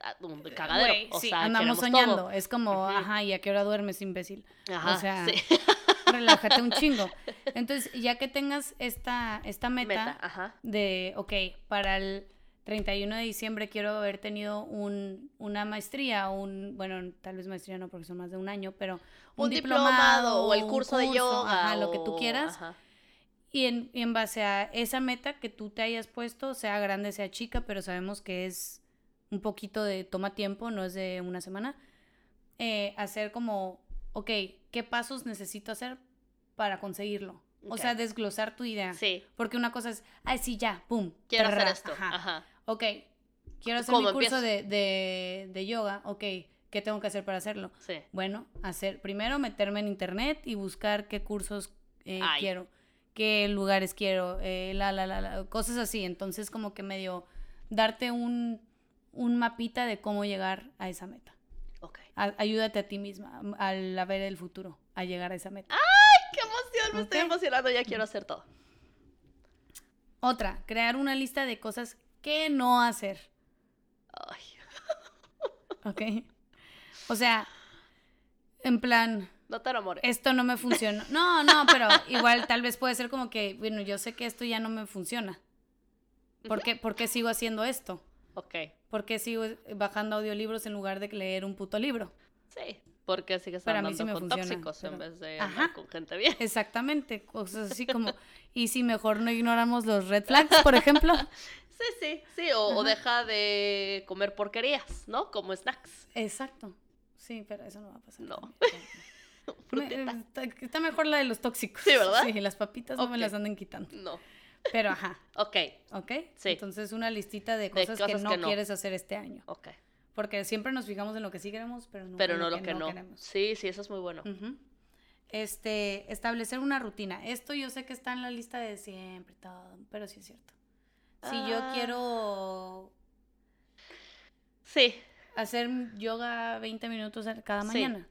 ah, un cagadero. Güey, o sí, sea, andamos soñando. todo. Es como, ajá, ¿y a qué hora duermes, imbécil? Ajá, sea, sí. Relájate un chingo. Entonces, ya que tengas esta, esta meta, Meta, ajá. de, ok, para el 31 de diciembre quiero haber tenido un, una maestría, un, bueno, tal vez maestría no porque son más de un año, pero un, Un, diplomado, o el curso, de yoga. ajá, lo que tú o- quieras. ajá. Y en, y en base a esa meta que tú te hayas puesto, sea grande, sea chica, pero sabemos que es un poquito de toma tiempo, no es de una semana, eh, hacer como, ok, ¿qué pasos necesito hacer para conseguirlo? O sea, desglosar tu idea. Sí, Porque una cosa es, ay, sí, ya, pum. quiero hacer esto. ajá. Ajá. Ok, quiero hacer ¿Cómo mi curso de, de, de yoga. Ok, ¿qué tengo que hacer para hacerlo? Sí. Bueno, hacer primero meterme en internet y buscar qué cursos eh, quiero, qué lugares quiero, eh, la, la, la, la, cosas así. Entonces, como que medio darte un, un mapita de cómo llegar a esa meta. Ok. A- ayúdate a ti misma am- al ver el futuro, a llegar a esa meta. ¡Qué emoción! Me estoy emocionando. Ya quiero hacer todo. Otra, crear una lista de cosas que no hacer. Ay. ¿Ok? O sea, en plan, No te enamores. esto no me funciona. No, no, pero igual tal vez puede ser como que, bueno, yo sé que esto ya no me funciona. ¿Por qué, por qué sigo haciendo esto? Ok. ¿Por qué sigo bajando audiolibros en lugar de leer un puto libro? Sí. Porque sigues Para andando sí me con funciona, tóxicos en vez de Ajá. andar con gente bien. Exactamente, cosas así como, y si mejor no ignoramos los red flags, por ejemplo. Sí, sí, sí, o, o deja de comer porquerías, ¿no? Como snacks. Exacto. Sí, pero eso no va a pasar. No. Me- Frutita. está, está mejor la de los tóxicos. Sí, ¿verdad? Sí, las papitas no me las anden quitando. No. Pero ajá, Ok, ¿ok? Sí. Entonces una listita de cosas, que, cosas no que no. quieres hacer este año. ok. Porque siempre nos fijamos en lo que sí queremos, pero no, Pero no lo que no. queremos. Sí, sí, eso es muy bueno. Este, establecer una rutina. Esto yo sé que está en la lista de siempre, todo, pero sí es cierto. Si yo Ah. quiero Sí, hacer yoga 20 minutos cada mañana,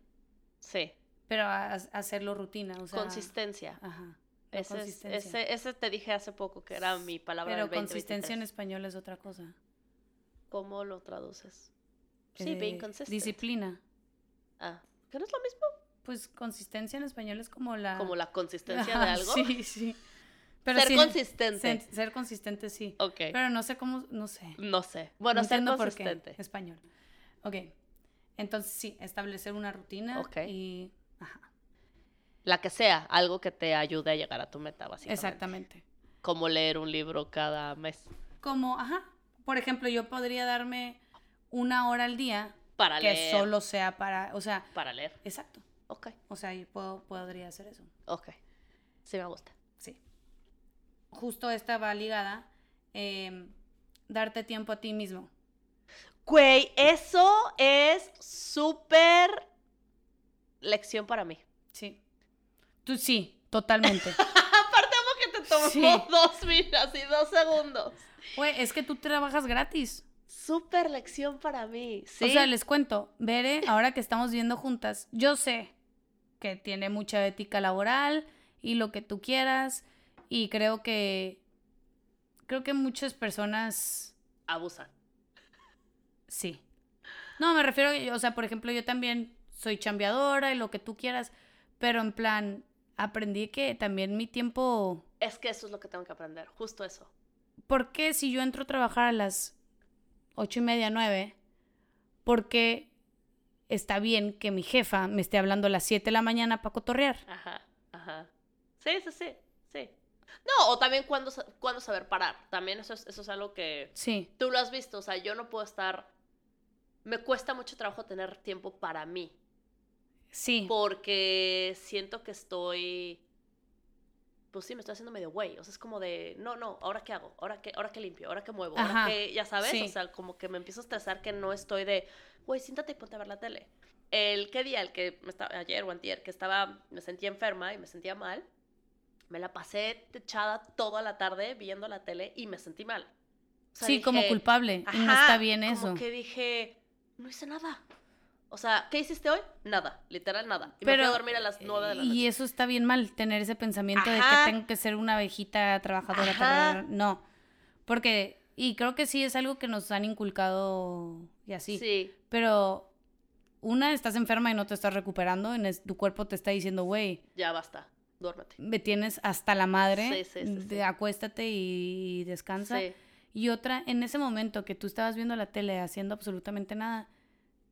sí. pero a- a- hacerlo rutina, o sea, consistencia. Ajá. Ese, es- consistencia. ese, ese te dije hace poco que era mi palabra pero consistencia en 2023. español es otra cosa. ¿Cómo lo traduces? Sí, Eh, being consistent. Disciplina. Ah, ¿que no es lo mismo? Pues consistencia en español es como la... Como la consistencia de algo. Sí, sí. Pero Ser sí, consistente. Ser, ser consistente, sí. Ok. Pero no sé cómo, no sé. no sé. Bueno, no ser por qué. Español. Ok. Entonces sí, establecer una rutina Ok. y... Ajá, La que sea, algo que te ayude a llegar a tu meta, básicamente. exactamente. Como leer un libro cada mes. Como, ajá, por ejemplo, yo podría darme una hora al día Para que leer. solo sea para, o sea, Para leer. exacto. Ok, O sea, y puedo, podría hacer eso. ok. Sí me gusta. Justo esta va ligada. em, darte tiempo a ti mismo. Güey, eso es súper lección para mí. Sí. Tú sí, totalmente. Aparte, amo que te tomó Sí. dos miras y dos segundos. Güey, es que tú trabajas gratis. Súper lección para mí. ¿sí? O sea, les cuento, Bere, ahora que estamos viendo juntas, yo sé que tiene mucha ética laboral y lo que tú quieras. Y creo que. Creo que muchas personas. Abusan. Sí. No, me refiero, o sea, por ejemplo, yo también soy chambeadora y lo que tú quieras. Pero en plan, aprendí que también mi tiempo. Es que eso es lo que tengo que aprender. Justo eso. ¿Por qué si yo entro a trabajar a las ocho y media, nueve? ¿Por qué está bien que mi jefa me esté hablando a las 7 de la mañana para cotorrear? Ajá, ajá. Sí, sí, sí, sí. No, o también cuándo, cuándo saber parar. También eso es, eso es algo que Sí, tú lo has visto. O sea, yo no puedo estar... Me cuesta mucho trabajo tener tiempo para mí. sí. Porque siento que estoy... Pues sí, me estoy haciendo medio güey. O sea, es como de, no, no, ¿ahora qué hago? ¿Ahora qué, ahora qué limpio? ¿Ahora qué muevo? ¿Ahora qué, ya sabes? sí. O sea, como que me empiezo a estresar que no estoy de, güey, siéntate y ponte a ver la tele. El, ¿qué día? El que me estaba, ayer o antier, que estaba, me sentía enferma y me sentía mal. Me la pasé echada toda la tarde viendo la tele y me sentí mal. O sea, sí, como culpable. y no está bien como eso. que dije, no hice nada. O sea, ¿qué hiciste hoy? Nada, literal nada. Y me Pero, fui a dormir a las nueve de la noche. Y eso está bien mal, tener ese pensamiento de que tengo que ser una abejita trabajadora. Ajá. No. Porque, y creo que sí es algo que nos han inculcado y así. Sí, Pero, una, estás enferma y no te estás recuperando. En es- tu cuerpo te está diciendo, güey, ya basta, duérmete. me tienes hasta la madre. Sí, sí, sí, de acuéstate y descansa. Sí, Y otra, en ese momento que tú estabas viendo la tele haciendo absolutamente nada,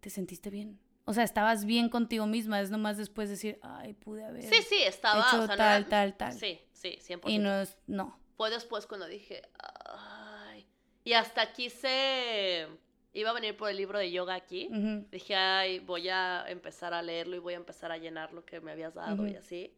te sentiste bien. O sea, estabas bien contigo misma. Es nomás después decir, ay, pude haber sí, sí, estaba, hecho o sea, no tal, era- tal, tal. Sí, sí, 100%. Y no es, no. Fue después cuando dije, ay. Y hasta quise, iba a venir por el libro de yoga aquí. Dije, ay, voy a empezar a leerlo y voy a empezar a llenar lo que me habías dado y así.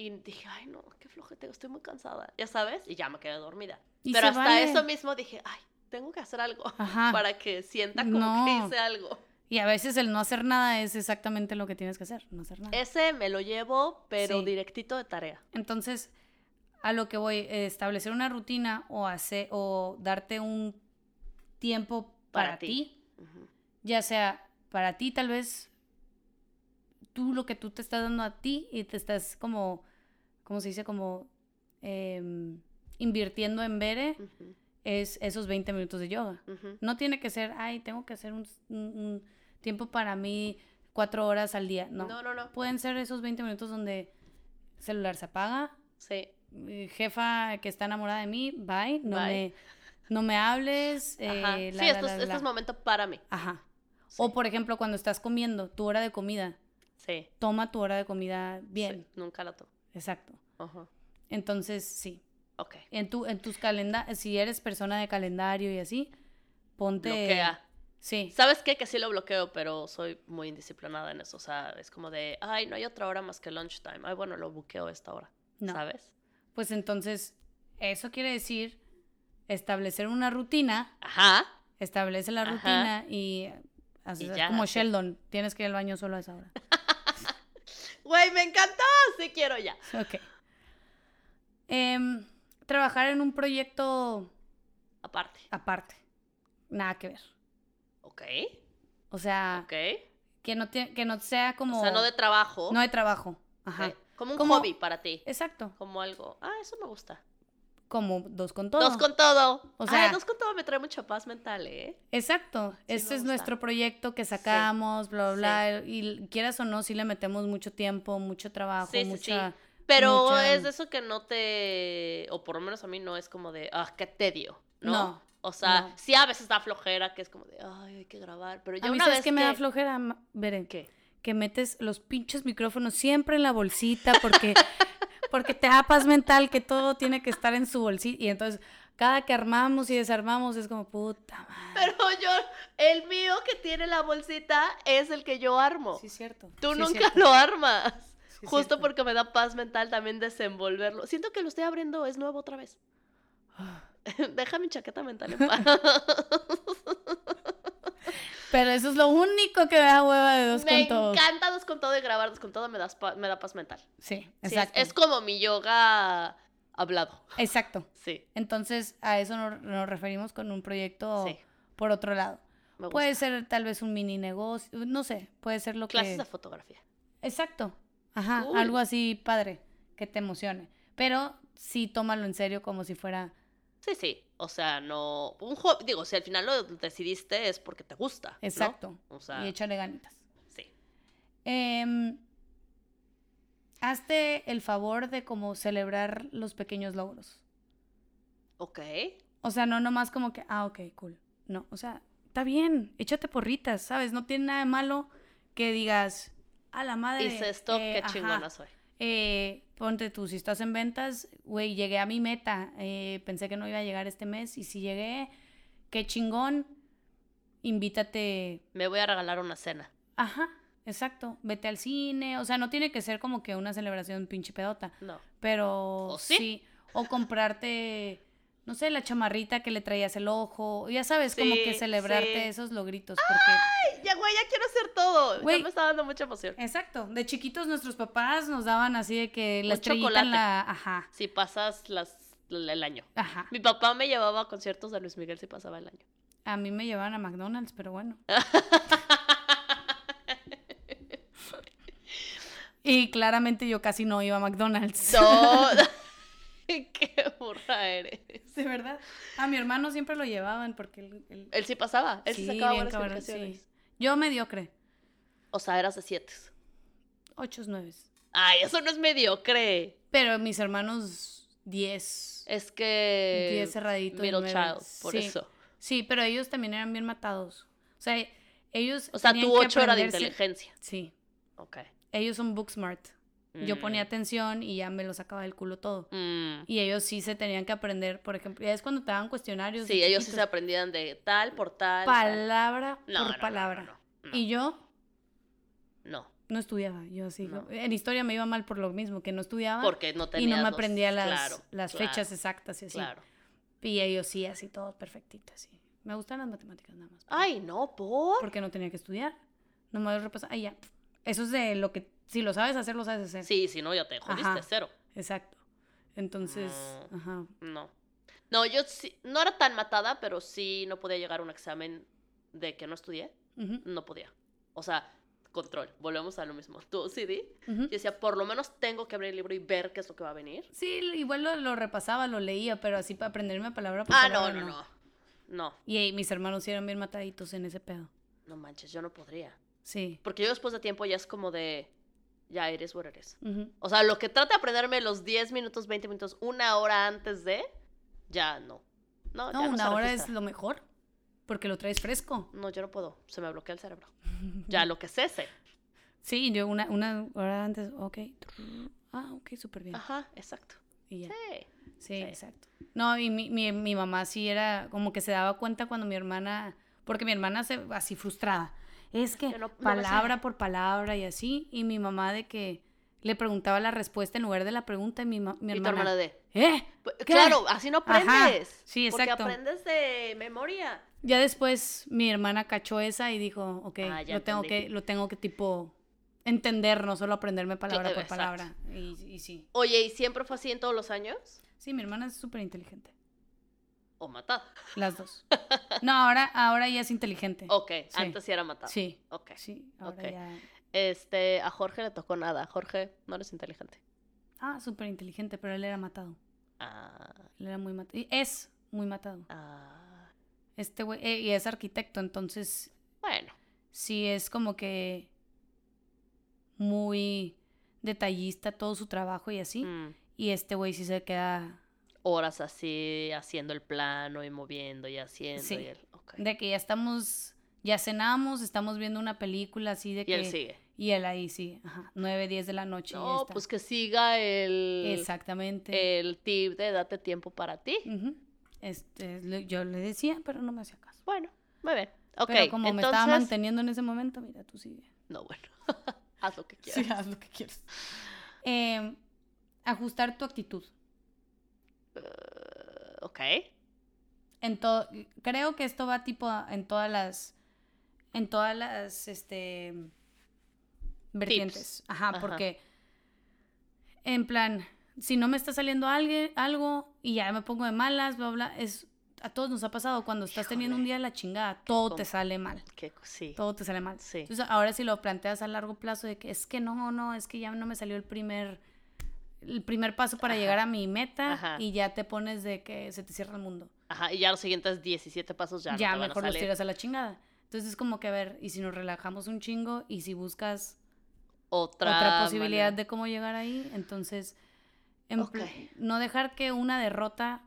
Y dije, ay, no, qué flojete, estoy muy cansada, ya sabes, y ya me quedé dormida. Y Pero hasta vale. eso mismo dije, ay, tengo que hacer algo Ajá. para que sienta como No. que hice algo. Y a veces el no hacer nada es exactamente lo que tienes que hacer, no hacer nada. Ese me lo llevo, pero Sí. directito de tarea. Entonces, a lo que voy, eh, establecer una rutina o hacer o darte un tiempo para, Para ti. ya sea para ti tal vez tú lo que tú te estás dando a ti y te estás como, ¿cómo se dice? Como em, invirtiendo en Bere es esos 20 minutos de yoga. No tiene que ser, ay, tengo que hacer un, tiempo para mí cuatro horas al día. No. No, no, no. Pueden ser esos 20 minutos donde el celular se apaga, Sí. jefa que está enamorada de mí, bye, no, Bye. Me, no me hables. Ajá. eh, la, sí, esto, es- la, la. es momento para mí. Ajá. Sí. O por ejemplo, cuando estás comiendo, tu hora de comida, Sí. toma tu hora de comida bien. sí, Nunca la tomo. Exacto. Ajá. Entonces, sí. Ok. En, tu, en tus calendarios, si eres persona de calendario y así, ponte... Bloquea. Sí. ¿Sabes qué? Que sí lo bloqueo, pero soy muy indisciplinada en eso. O sea, es como de, ay, no hay otra hora más que lunchtime. Ay, bueno, lo buqueo esta hora. No. ¿Sabes? Pues entonces, eso quiere decir establecer una rutina, Ajá. establece la Ajá. rutina y ya, como sí. Sheldon, tienes que ir al baño solo a esa hora. Güey, me encantó. Sí quiero ya. ok. Em, trabajar en un proyecto Aparte. aparte, nada que ver. Ok. O sea, Ok. que, no tie- que no sea como... O sea, no de trabajo. no de trabajo. Ajá. Como un Como- hobby para ti. Exacto. Como algo. Ah, eso me gusta. Como dos con todo. Dos con todo. O O sea- dos con todo me trae mucha paz mental, ¿eh? Exacto, Sí, este es gusta. nuestro proyecto que sacamos, bla, bla, Sí. bla, y quieras o no, sí le metemos mucho tiempo, mucho trabajo, Sí, sí, mucha... Pero mucha- es de eso que no te. O por lo menos a mí no es como de. Ah, qué tedio. ¿no? No, O sea, no. sí a veces da flojera, que es como de. Ay, hay que grabar. Pero ya A mí, una ¿sabes vez qué me da flojera? Beren? ¿Qué? Que metes los pinches micrófonos siempre en la bolsita porque, porque te da paz mental que todo tiene que estar en su bolsita. Y entonces, cada que armamos y desarmamos es como, puta madre. Pero yo, el mío que tiene la bolsita es el que yo armo. Sí, cierto. Tú sí nunca cierto. lo armas. Sí, Justo cierto. porque me da paz mental también desenvolverlo. Siento que lo estoy abriendo, es nuevo otra vez. Deja mi chaqueta mental en paz. Pero eso es lo único que me da hueva de dos me con todo. encanta dos con todo y grabar dos con todo me, das me da paz mental. Sí, Sí, es- exacto. es, como mi yoga hablado. Exacto. Sí, Entonces, a eso nos, nos referimos con un proyecto Sí. por otro lado. me gusta. Puede ser tal vez un mini negocio, no sé, puede ser lo Clases que... de fotografía. Exacto. Ajá, Cool. algo así padre, que te emocione. Pero sí tómalo en serio como si fuera... Sí, sí. O sea, no. Un hobby. Digo, si al final lo decidiste es porque te gusta. ¿no? Exacto. O sea, Y échale ganitas. sí. Em, hazte el favor de como celebrar los pequeños logros. Ok. O sea, no nomás como que, ah, ok, cool. No, o sea, está bien, échate porritas, ¿sabes? No tiene nada de malo que digas, a la madre. Hice esto, eh, qué ajá, chingona soy. Eh, ponte tú, si estás en ventas, güey, llegué a mi meta. eh, pensé que no iba a llegar este mes y si llegué, qué chingón. Invítate. Me voy a regalar una cena. Ajá, exacto. Vete al cine. O sea, no tiene que ser como que una celebración pinche pedota. No. Pero ¿O sí? O comprarte, no sé, la chamarrita que le traías el ojo. Ya sabes, como Sí, que celebrarte sí. esos logritos. Porque. Ay, ya, güey, ya quiero hacer todo. Güey. Ya me está dando mucha emoción. Exacto. De chiquitos nuestros papás nos daban así de que la estrellita en la. Ajá. Si pasas las, el año. Ajá. Mi papá me llevaba a conciertos de Luis Miguel si pasaba el año. A mí me llevaban a McDonald's, pero bueno. y claramente yo casi no iba a McDonald's. No. Qué burra eres. De verdad. A mi hermano siempre lo llevaban porque él. él- Él sí pasaba. Él sí, sacaba bien buenas cabrón, sí. Yo mediocre. O sea, eras de siete. Ocho, nueve. Ay, eso no es mediocre. Pero mis hermanos, diez. Es que. Diez cerradito. y Middle nueve. child, por Sí. eso. Sí, pero ellos también eran bien matados. O sea, ellos. O sea, tu ocho era de inteligencia. Sí. Ok. Ellos son book smart. Yo Mm. ponía atención y ya me lo sacaba del culo todo. Mm. Y ellos sí se tenían que aprender, por ejemplo, ya es cuando te daban cuestionarios. Sí, ellos sí se aprendían de tal por tal. Palabra no, por no, palabra. no. Y yo No, no estudiaba. Yo así. En historia me iba mal por lo mismo, que no estudiaba. porque no y tenías no me los- aprendía las, claro, las claro, fechas exactas y así. Claro. Y ellos sí, así todo perfectito, así. Me gustan las matemáticas nada más. Ay, no, por. Porque no tenía que estudiar. Nomás repasar. Ay, ya. Eso es de lo que. Si lo sabes hacer, lo sabes hacer. Sí, si no, ya te jodiste, Ajá. cero. Exacto. Entonces, Mm. ajá. No. No, yo sí, no era tan matada, pero sí no podía llegar a un examen de que no estudié. No podía. O sea, control. Volvemos a lo mismo. Tú, sí, di. ujú. Yo decía, por lo menos tengo que abrir el libro y ver qué es lo que va a venir. Sí, igual lo, lo repasaba, lo leía, pero así para aprenderme palabra por Ah, no, palabra, no, no. No, Y eh, mis hermanos sí eran bien mataditos en ese pedo. no manches, yo no podría. Sí. Porque yo después de tiempo ya es como de, ya eres what eres. Ujú. O sea, lo que trata de aprenderme los 10 minutos, 20 minutos, una hora antes de, ya no. No, No, ya una se hora es registra. lo mejor. Porque lo traes fresco. No, yo no puedo. Se me bloquea el cerebro. Ya, lo que sé. Sí, yo una, una hora antes, ok. Ah, ok, súper bien. Ajá, exacto. Y ya. Sí. Sí, sí. exacto. No, y mi, mi, mi mamá sí era como que se daba cuenta cuando mi hermana, porque mi hermana se así frustrada. Es que no- no palabra por palabra y así. Y mi mamá de que le preguntaba la respuesta en lugar de la pregunta y mi, mi Y tu hermana. de, ¿Eh? "Pues, ¿Qué? claro, así no Ajá, aprendes. sí, Porque exacto. aprendes de memoria. Ya después mi hermana cachó esa y dijo, ok, Ah, lo tengo entendí. que, lo tengo que tipo entender, no solo aprenderme palabra por exacto. palabra. Y, y sí. Oye, ¿y siempre fue así en todos los años? Sí, mi hermana es súper inteligente. ¿O matada? Las dos. No, ahora, ahora ella es inteligente. Ok, Sí. antes sí era matada. Sí. Ok. Sí, ahora Ok. ya. Este, a Jorge le tocó nada. Jorge, no eres inteligente. Ah, súper inteligente, pero él era matado. Ah, Él era muy matado. Es muy matado. ah, Este güey, eh, y es arquitecto, entonces bueno. sí es como que muy detallista todo su trabajo y así. mm, Y este güey sí se queda Horas así, haciendo el plano y moviendo y haciendo. Sí. Y él, ok. de que ya estamos, ya cenamos, estamos viendo una película así de Y que... él sigue. Y él ahí sí, ajá, 9, 10 de la noche. No, está. pues que siga el, Exactamente. el tip de date tiempo para ti. Ujú. Este, le- yo le decía, pero no me hacía caso. Bueno, muy bien. Ok, pero como me estaba entonces- manteniendo en ese momento, mira, tú sigue. No, bueno. Haz lo que quieras. Sí, haz lo que quieras. Eh, ajustar tu actitud. Eh, ok. En creo que esto va tipo en todas las, en todas las, este, vertientes. Ajá, Ajá. porque, en plan, si no me está saliendo alguien, algo y ya me pongo de malas, bla, bla, es, a todos nos ha pasado cuando estás teniendo un día de la chingada, todo te sale mal. Que, sí. Todo te sale mal. Sí. Entonces, ahora si lo planteas a largo plazo de que es que no, no, es que ya no me salió el primer el primer paso para Ajá. llegar a mi meta Ajá. y ya te pones de que se te cierra el mundo. Ajá, y ya los siguientes 17 pasos ya, Ya, no te van a mejor los tiras a la chingada. Entonces es como que a ver, y si nos relajamos un chingo y si buscas Otra, otra, posibilidad manera. de cómo llegar ahí, entonces en Ok. pl- no dejar que una derrota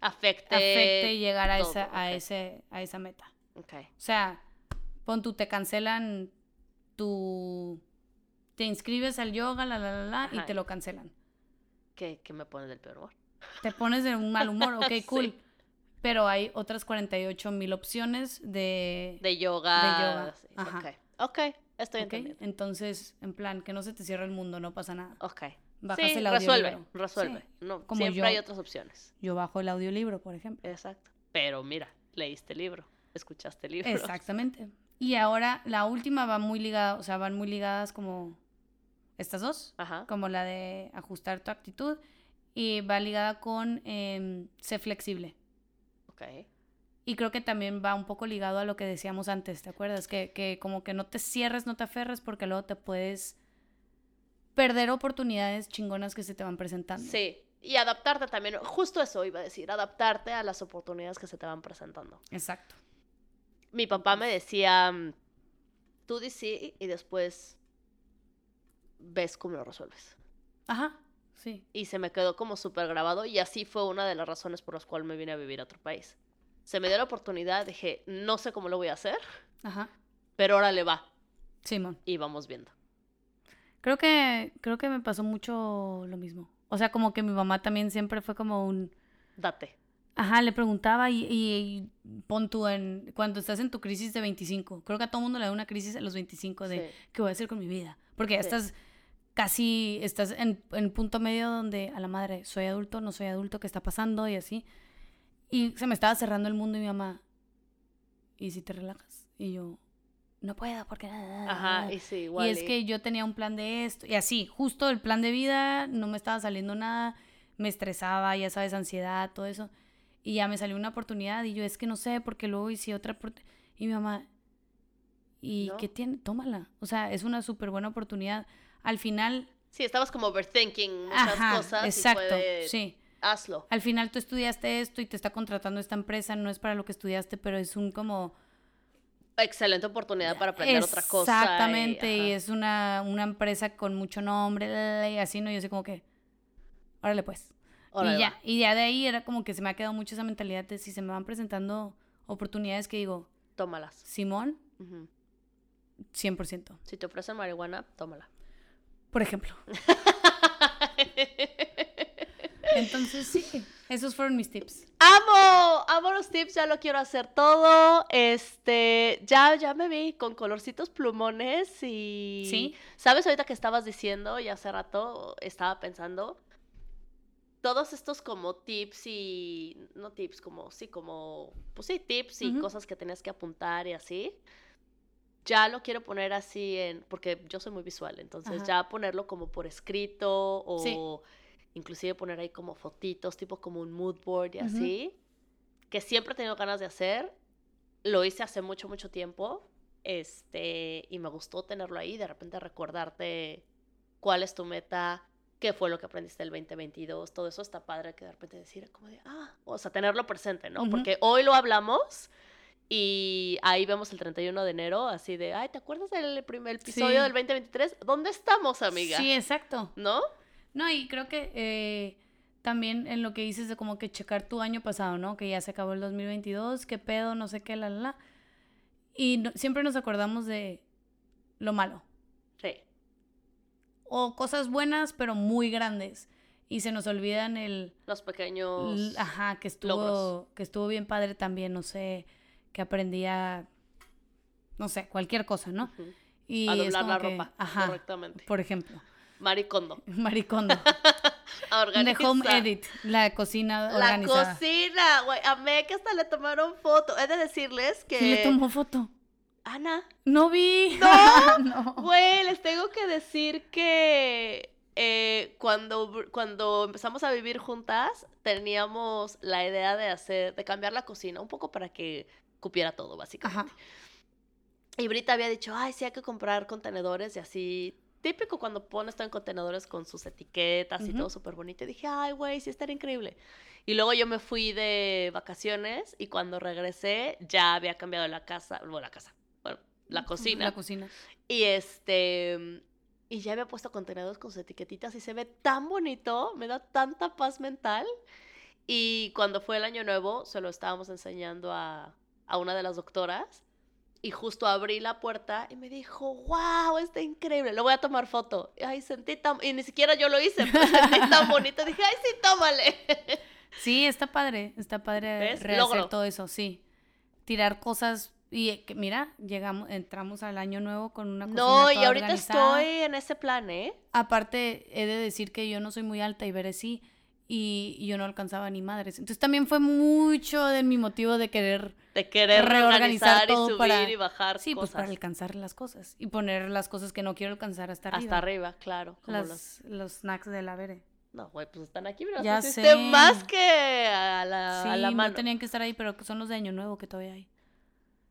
afecte, afecte llegar a todo, esa a ese a esa meta. Ok. O sea, pon tú, te cancelan tu... Te inscribes al yoga, la, la, la, la, y te lo cancelan. Que, que me pone del peor humor. Te pones de un mal humor, ok, Sí. cool. Pero hay otras 48 mil opciones de... De yoga. De yoga, ajá. Ok. Ok, estoy ¿ok? entendiendo. Entonces, en plan, que no se te cierre el mundo, no pasa nada. Ok. Bajas sí, el resuelve, audiolibro. resuelve. Sí. No, Como siempre yo. hay otras opciones. Yo bajo el audiolibro, por ejemplo. Exacto. Pero mira, leíste el libro, escuchaste el libro. Exactamente. Y ahora la última va muy ligada, o sea, van muy ligadas como estas dos, Ajá. como la de ajustar tu actitud y va ligada con em, ser flexible. Ok. Y creo que también va un poco ligado a lo que decíamos antes, ¿te acuerdas? Que, que como que no te cierres, no te aferres porque luego te puedes perder oportunidades chingonas que se te van presentando. Sí. Y adaptarte también, justo eso iba a decir, adaptarte a las oportunidades que se te van presentando. Exacto. Mi papá me decía, tú di sí y después ves cómo lo resuelves. Ajá, sí. Y se me quedó como súper grabado y así fue una de las razones por las cuales me vine a vivir a otro país. Se me dio la oportunidad, dije, no sé cómo lo voy a hacer, Ajá. pero ahora le va Simón. y vamos viendo. Creo que, creo que me pasó mucho lo mismo. O sea, como que mi mamá también siempre fue como un... Date. Ajá, le preguntaba y, y, y pon tú en... Cuando estás en tu crisis de 25, creo que a todo mundo le da una crisis a los 25 de Sí. ¿qué voy a hacer con mi vida? Porque ya Sí. estás casi, estás en, en punto medio donde a la madre, soy adulto, no soy adulto, ¿qué está pasando? Y así. Y se me estaba cerrando el mundo y mi mamá, ¿y si te relajas? Y yo, no puedo porque... Ajá, y sí, igual. Y es que yo tenía un plan de esto, y así, justo el plan de vida, no me estaba saliendo nada, me estresaba, ya sabes, ansiedad, todo eso. Y ya me salió una oportunidad y yo es que no sé, porque luego hice otra oportunidad. Y mi mamá, ¿y ¿No? qué tiene? Tómala. O sea, es una súper buena oportunidad. Al final, Sí, estabas como overthinking muchas ajá, cosas. exacto, y fue de, sí. Hazlo. Al final tú estudiaste esto y te está contratando esta empresa, no es para lo que estudiaste, pero es un como... Excelente oportunidad para aprender otra cosa. Exactamente, y, es una, una empresa con mucho nombre, y así, ¿no? Yo sé como que, órale pues. Órale, y ya, va. y ya de ahí era como que se me ha quedado mucho esa mentalidad de si se me van presentando oportunidades que digo, Tómalas. Simón, Ujú. 100%. Si te ofrecen marihuana, tómala. Por ejemplo. Entonces, sí, esos fueron mis tips. ¡Amo! Amo los tips, ya lo quiero hacer todo. Este, ya, ya me vi con colorcitos plumones y... ¿Sí? ¿Sabes ahorita que estabas diciendo y hace rato estaba pensando? Todos estos como tips y... No tips, como... Sí, como... Pues sí, tips y cosas que tenías que apuntar y así. Ya lo quiero poner así en... Porque yo soy muy visual, entonces Ajá. ya ponerlo como por escrito o... Sí. Inclusive poner ahí como fotitos, tipo como un mood board y así. Que siempre he tenido ganas de hacer. Lo hice hace mucho, mucho tiempo. Este, y me gustó tenerlo ahí, de repente recordarte cuál es tu meta, qué fue lo que aprendiste el 2022, todo eso está padre que de repente decir como de, ah, o sea, tenerlo presente, ¿no? Ujú. Porque hoy lo hablamos y ahí vemos el 31 de enero, así de, ay, ¿te acuerdas del primer episodio Sí. del 2023? ¿Dónde estamos, amiga? Sí, exacto. ¿No? No, y creo que eh, también en lo que dices de como que checar tu año pasado, ¿no? Que ya se acabó el 2022, qué pedo, no sé qué, la, la, la. Y no- siempre nos acordamos de lo malo. o cosas buenas, pero muy grandes. Y se nos olvidan el, Los pequeños. ajá, que estuvo, logros. que estuvo bien padre también, no sé, que aprendía, no sé, cualquier cosa, ¿no? Y a doblar la que- ropa ajá, correctamente. por ejemplo, Maricondo. maricondo. A The home edit, la cocina La cocina, güey. Amé que hasta le tomaron foto. He de decirles que. ¿Quién le tomó foto? Ana. No vi. No. no. Güey, les tengo que decir que eh, cuando, cuando empezamos a vivir juntas, teníamos la idea de hacer, de cambiar la cocina un poco para que cupiera todo, básicamente. Ajá. Y Brita había dicho, ay, sí hay que comprar contenedores y así. Típico cuando pones todo en contenedores con sus etiquetas y Ujú. todo súper bonito. Y dije, ay, güey, sí estaría increíble. Y luego yo me fui de vacaciones y cuando regresé ya había cambiado la casa, bueno, la casa, bueno, la cocina. La cocina. Y este. Y ya había puesto contenedores con sus etiquetitas y se ve tan bonito, me da tanta paz mental. Y cuando fue el año nuevo, se lo estábamos enseñando a, a una de las doctoras. Y justo abrí la puerta y me dijo, wow, está increíble, lo voy a tomar foto. Y, Ay, sentí tan... Y ni siquiera yo lo hice, pero sentí tan bonito. Dije, ay, sí, tómale. Sí, está padre, está padre ¿Ves? rehacer Logro. todo eso, sí. Tirar cosas y eh, que, mira, llegamos, entramos al año nuevo con una cocina No, y toda ahorita organizada. estoy en ese plan, ¿eh? Aparte, he de decir que yo no soy muy alta y veré sí, y, y yo no alcanzaba ni madres. Entonces también fue mucho de mi motivo de querer, De querer Reorganizar reorganizar y todo subir para- y bajar sí, pues para alcanzar las cosas y poner las cosas que no quiero alcanzar hasta arriba. Hasta arriba, claro. Como los... Las, los snacks de la veré. No, güey, pues están aquí, mira, Ya sé. más que a la, sí, a la mano. no tenían que estar ahí, pero son los de año nuevo que todavía hay.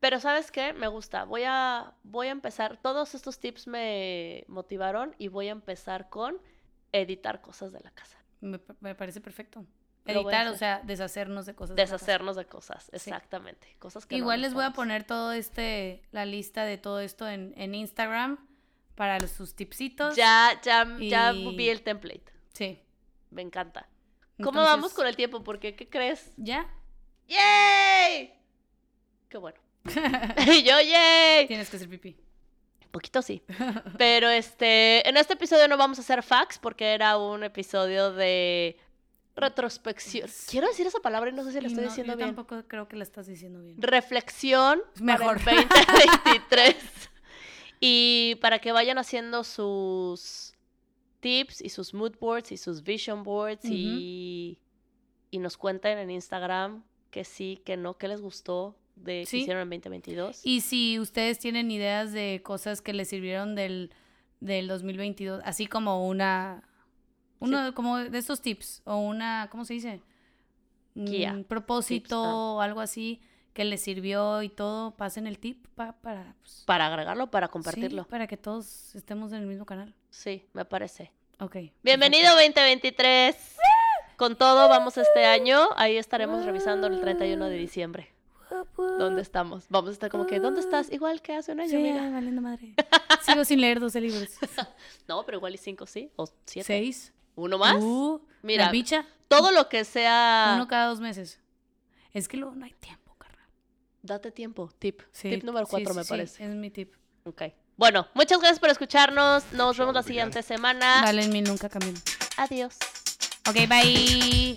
Pero ¿sabes qué? Me gusta. Voy a, voy a empezar. Todos estos tips me motivaron y voy a empezar con editar cosas de la casa. Me, me parece perfecto. Editar, o sea, deshacernos de cosas. Deshacernos de cosas, exactamente. Cosas que no Igual les voy a poner todo este, la lista de todo esto en, en Instagram para los- sus tipsitos. Ya, ya, ya y- vi el template. Sí. Me encanta. ¿Cómo vamos con el tiempo? Porque, ¿qué crees? ¿Ya? ¡Yay! Qué bueno. Y yo, ¡yay! Tienes que hacer pipí. Poquito sí. Pero este, en este episodio no vamos a hacer facts porque era un episodio de retrospección. Quiero decir esa palabra y no sé si la estoy no, diciendo yo bien. tampoco creo que la estás diciendo bien. Reflexión Mejor. para el 2023. y para que vayan haciendo sus tips y sus mood boards y sus vision boards y, y nos cuenten en Instagram que sí, que no, que les gustó de que Sí. hicieron en 2022. Y si ustedes tienen ideas de cosas que les sirvieron del, del 2022, así como una, uno como de estos tips, o una, ¿cómo se dice? Guía. Un propósito Tips, ah. o algo así que les sirvió y todo, pasen el tip pa- para, pues, para agregarlo, para sí, compartirlo. para que todos estemos en el mismo canal. Sí, me parece. Ok. Bienvenido 2023. Con todo, vamos este año. Ahí estaremos revisando el 31 de diciembre. ¿Dónde estamos? Vamos a estar como que, ¿dónde estás? Igual que hace un año, Sí, ay, valiendo madre. Sigo sin leer 12 libros. No, pero igual y cinco sí, o siete. ¿Seis? ¿Uno más? Uh, Mira, La bicha, Todo lo que sea... uno cada dos meses. Es que luego no hay tiempo, carnal. Date tiempo. Tip. Sí, Tip número sí, cuatro, sí, me sí, parece. es mi tip. Ok. Bueno, muchas gracias por escucharnos. Nos vemos la siguiente semana. Vale, en mí nunca cambian. Adiós. Ok, bye.